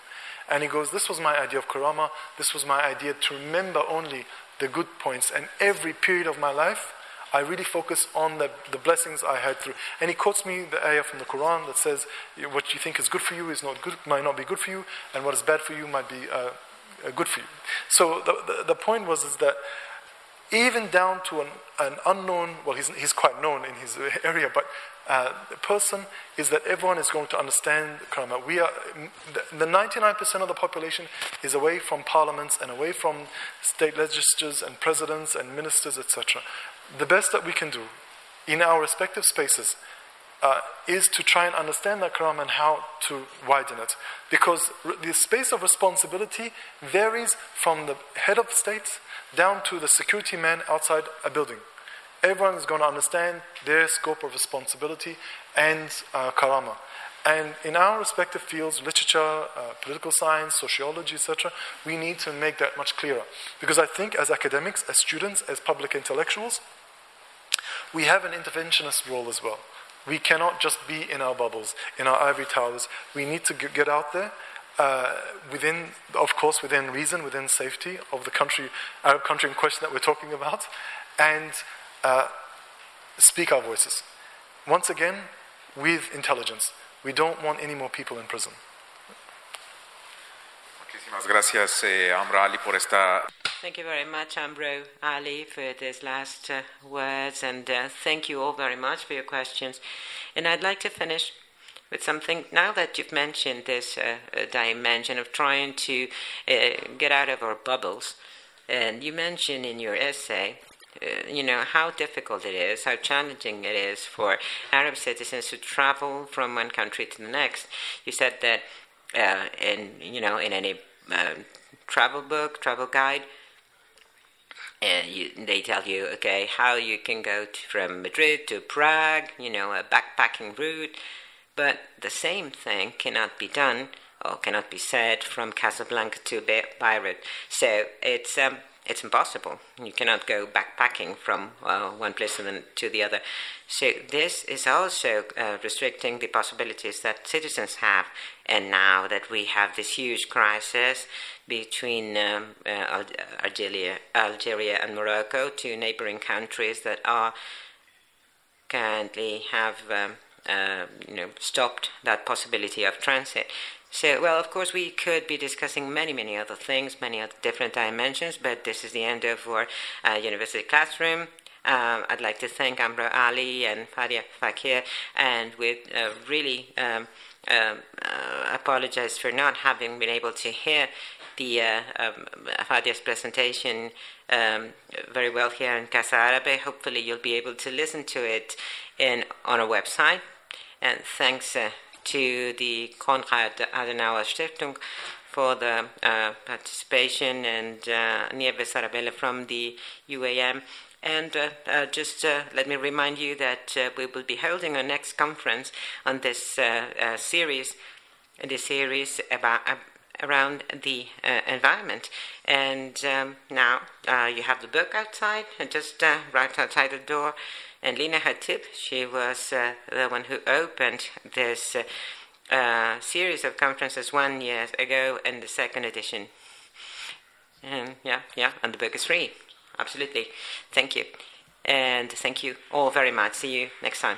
And he goes, This was my idea of karama, this was my idea to remember only the good points. And every period of my life, I really focus on the, the blessings I had through. And he quotes me the ayah from the Quran that says, What you think is good for you is not good, might not be good for you, and what is bad for you might be uh, uh, good for you. So the, the, the point was is that even down to an, an unknown, well, he's, he's quite known in his area, but uh, person is that everyone is going to understand karama. We are, the, the 99% of the population is away from parliaments and away from state legislatures and presidents and ministers, etc. The best that we can do in our respective spaces uh, is to try and understand that karama and how to widen it. Because the space of responsibility varies from the head of state down to the security man outside a building. Everyone is going to understand their scope of responsibility and uh, karama. And in our respective fields, literature, uh, political science, sociology, etc., we need to make that much clearer. Because I think as academics, as students, as public intellectuals, we have an interventionist role as well. We cannot just be in our bubbles, in our ivory towers. We need to get out there uh, within, of course, within reason, within safety of the country, Arab country in question that we're talking about, and uh, speak our voices. Once again, with intelligence. We don't want any more people in prison. Muchísimas gracias, eh, Amro Ali, por esta Thank you very much, Amro Ali, for these last uh, words, and uh, thank you all very much for your questions. And I'd like to finish with something. Now that you've mentioned this uh, uh dimension of trying to uh, get out of our bubbles, and you mentioned in your essay uh, you know how difficult it is, how challenging it is for Arab citizens to travel from one country to the next. You said that uh, in you know in any uh, travel book, travel guide, and you, they tell you okay how you can go to, from Madrid to Prague, you know a backpacking route, but the same thing cannot be done or cannot be said from Casablanca to Beirut. So it's um, it's impossible. You cannot go backpacking from uh, one place to the other. So this is also uh, restricting the possibilities that citizens have. And now that we have this huge crisis between um, uh, Algeria, Algeria and Morocco, two neighboring countries that are currently have um, uh, you know stopped that possibility of transit. So, well, of course, we could be discussing many, many other things, many other different dimensions, but this is the end of our uh, university classroom. Um, I'd like to thank Amro Ali and Fadia Faqir, and we uh, really um, um, uh, apologize for not having been able to hear the uh, um, presentation um, very well here in Casa Árabe. Hopefully, you'll be able to listen to it in on our website. And thanks uh, to the Konrad Adenauer Stiftung for the uh, participation and uh, Nieves Paradela from the UAM. And uh, uh, just uh, let me remind you that uh, we will be holding our next conference on this uh, series, the series about around the environment. And um, now you have the book outside, just right outside the door. And Lina Khatib, she was uh, the one who opened this uh, uh, series of conferences one year ago in the second edition. And yeah, yeah, and the book is free. Absolutely. Thank you. And thank you all very much. See you next time.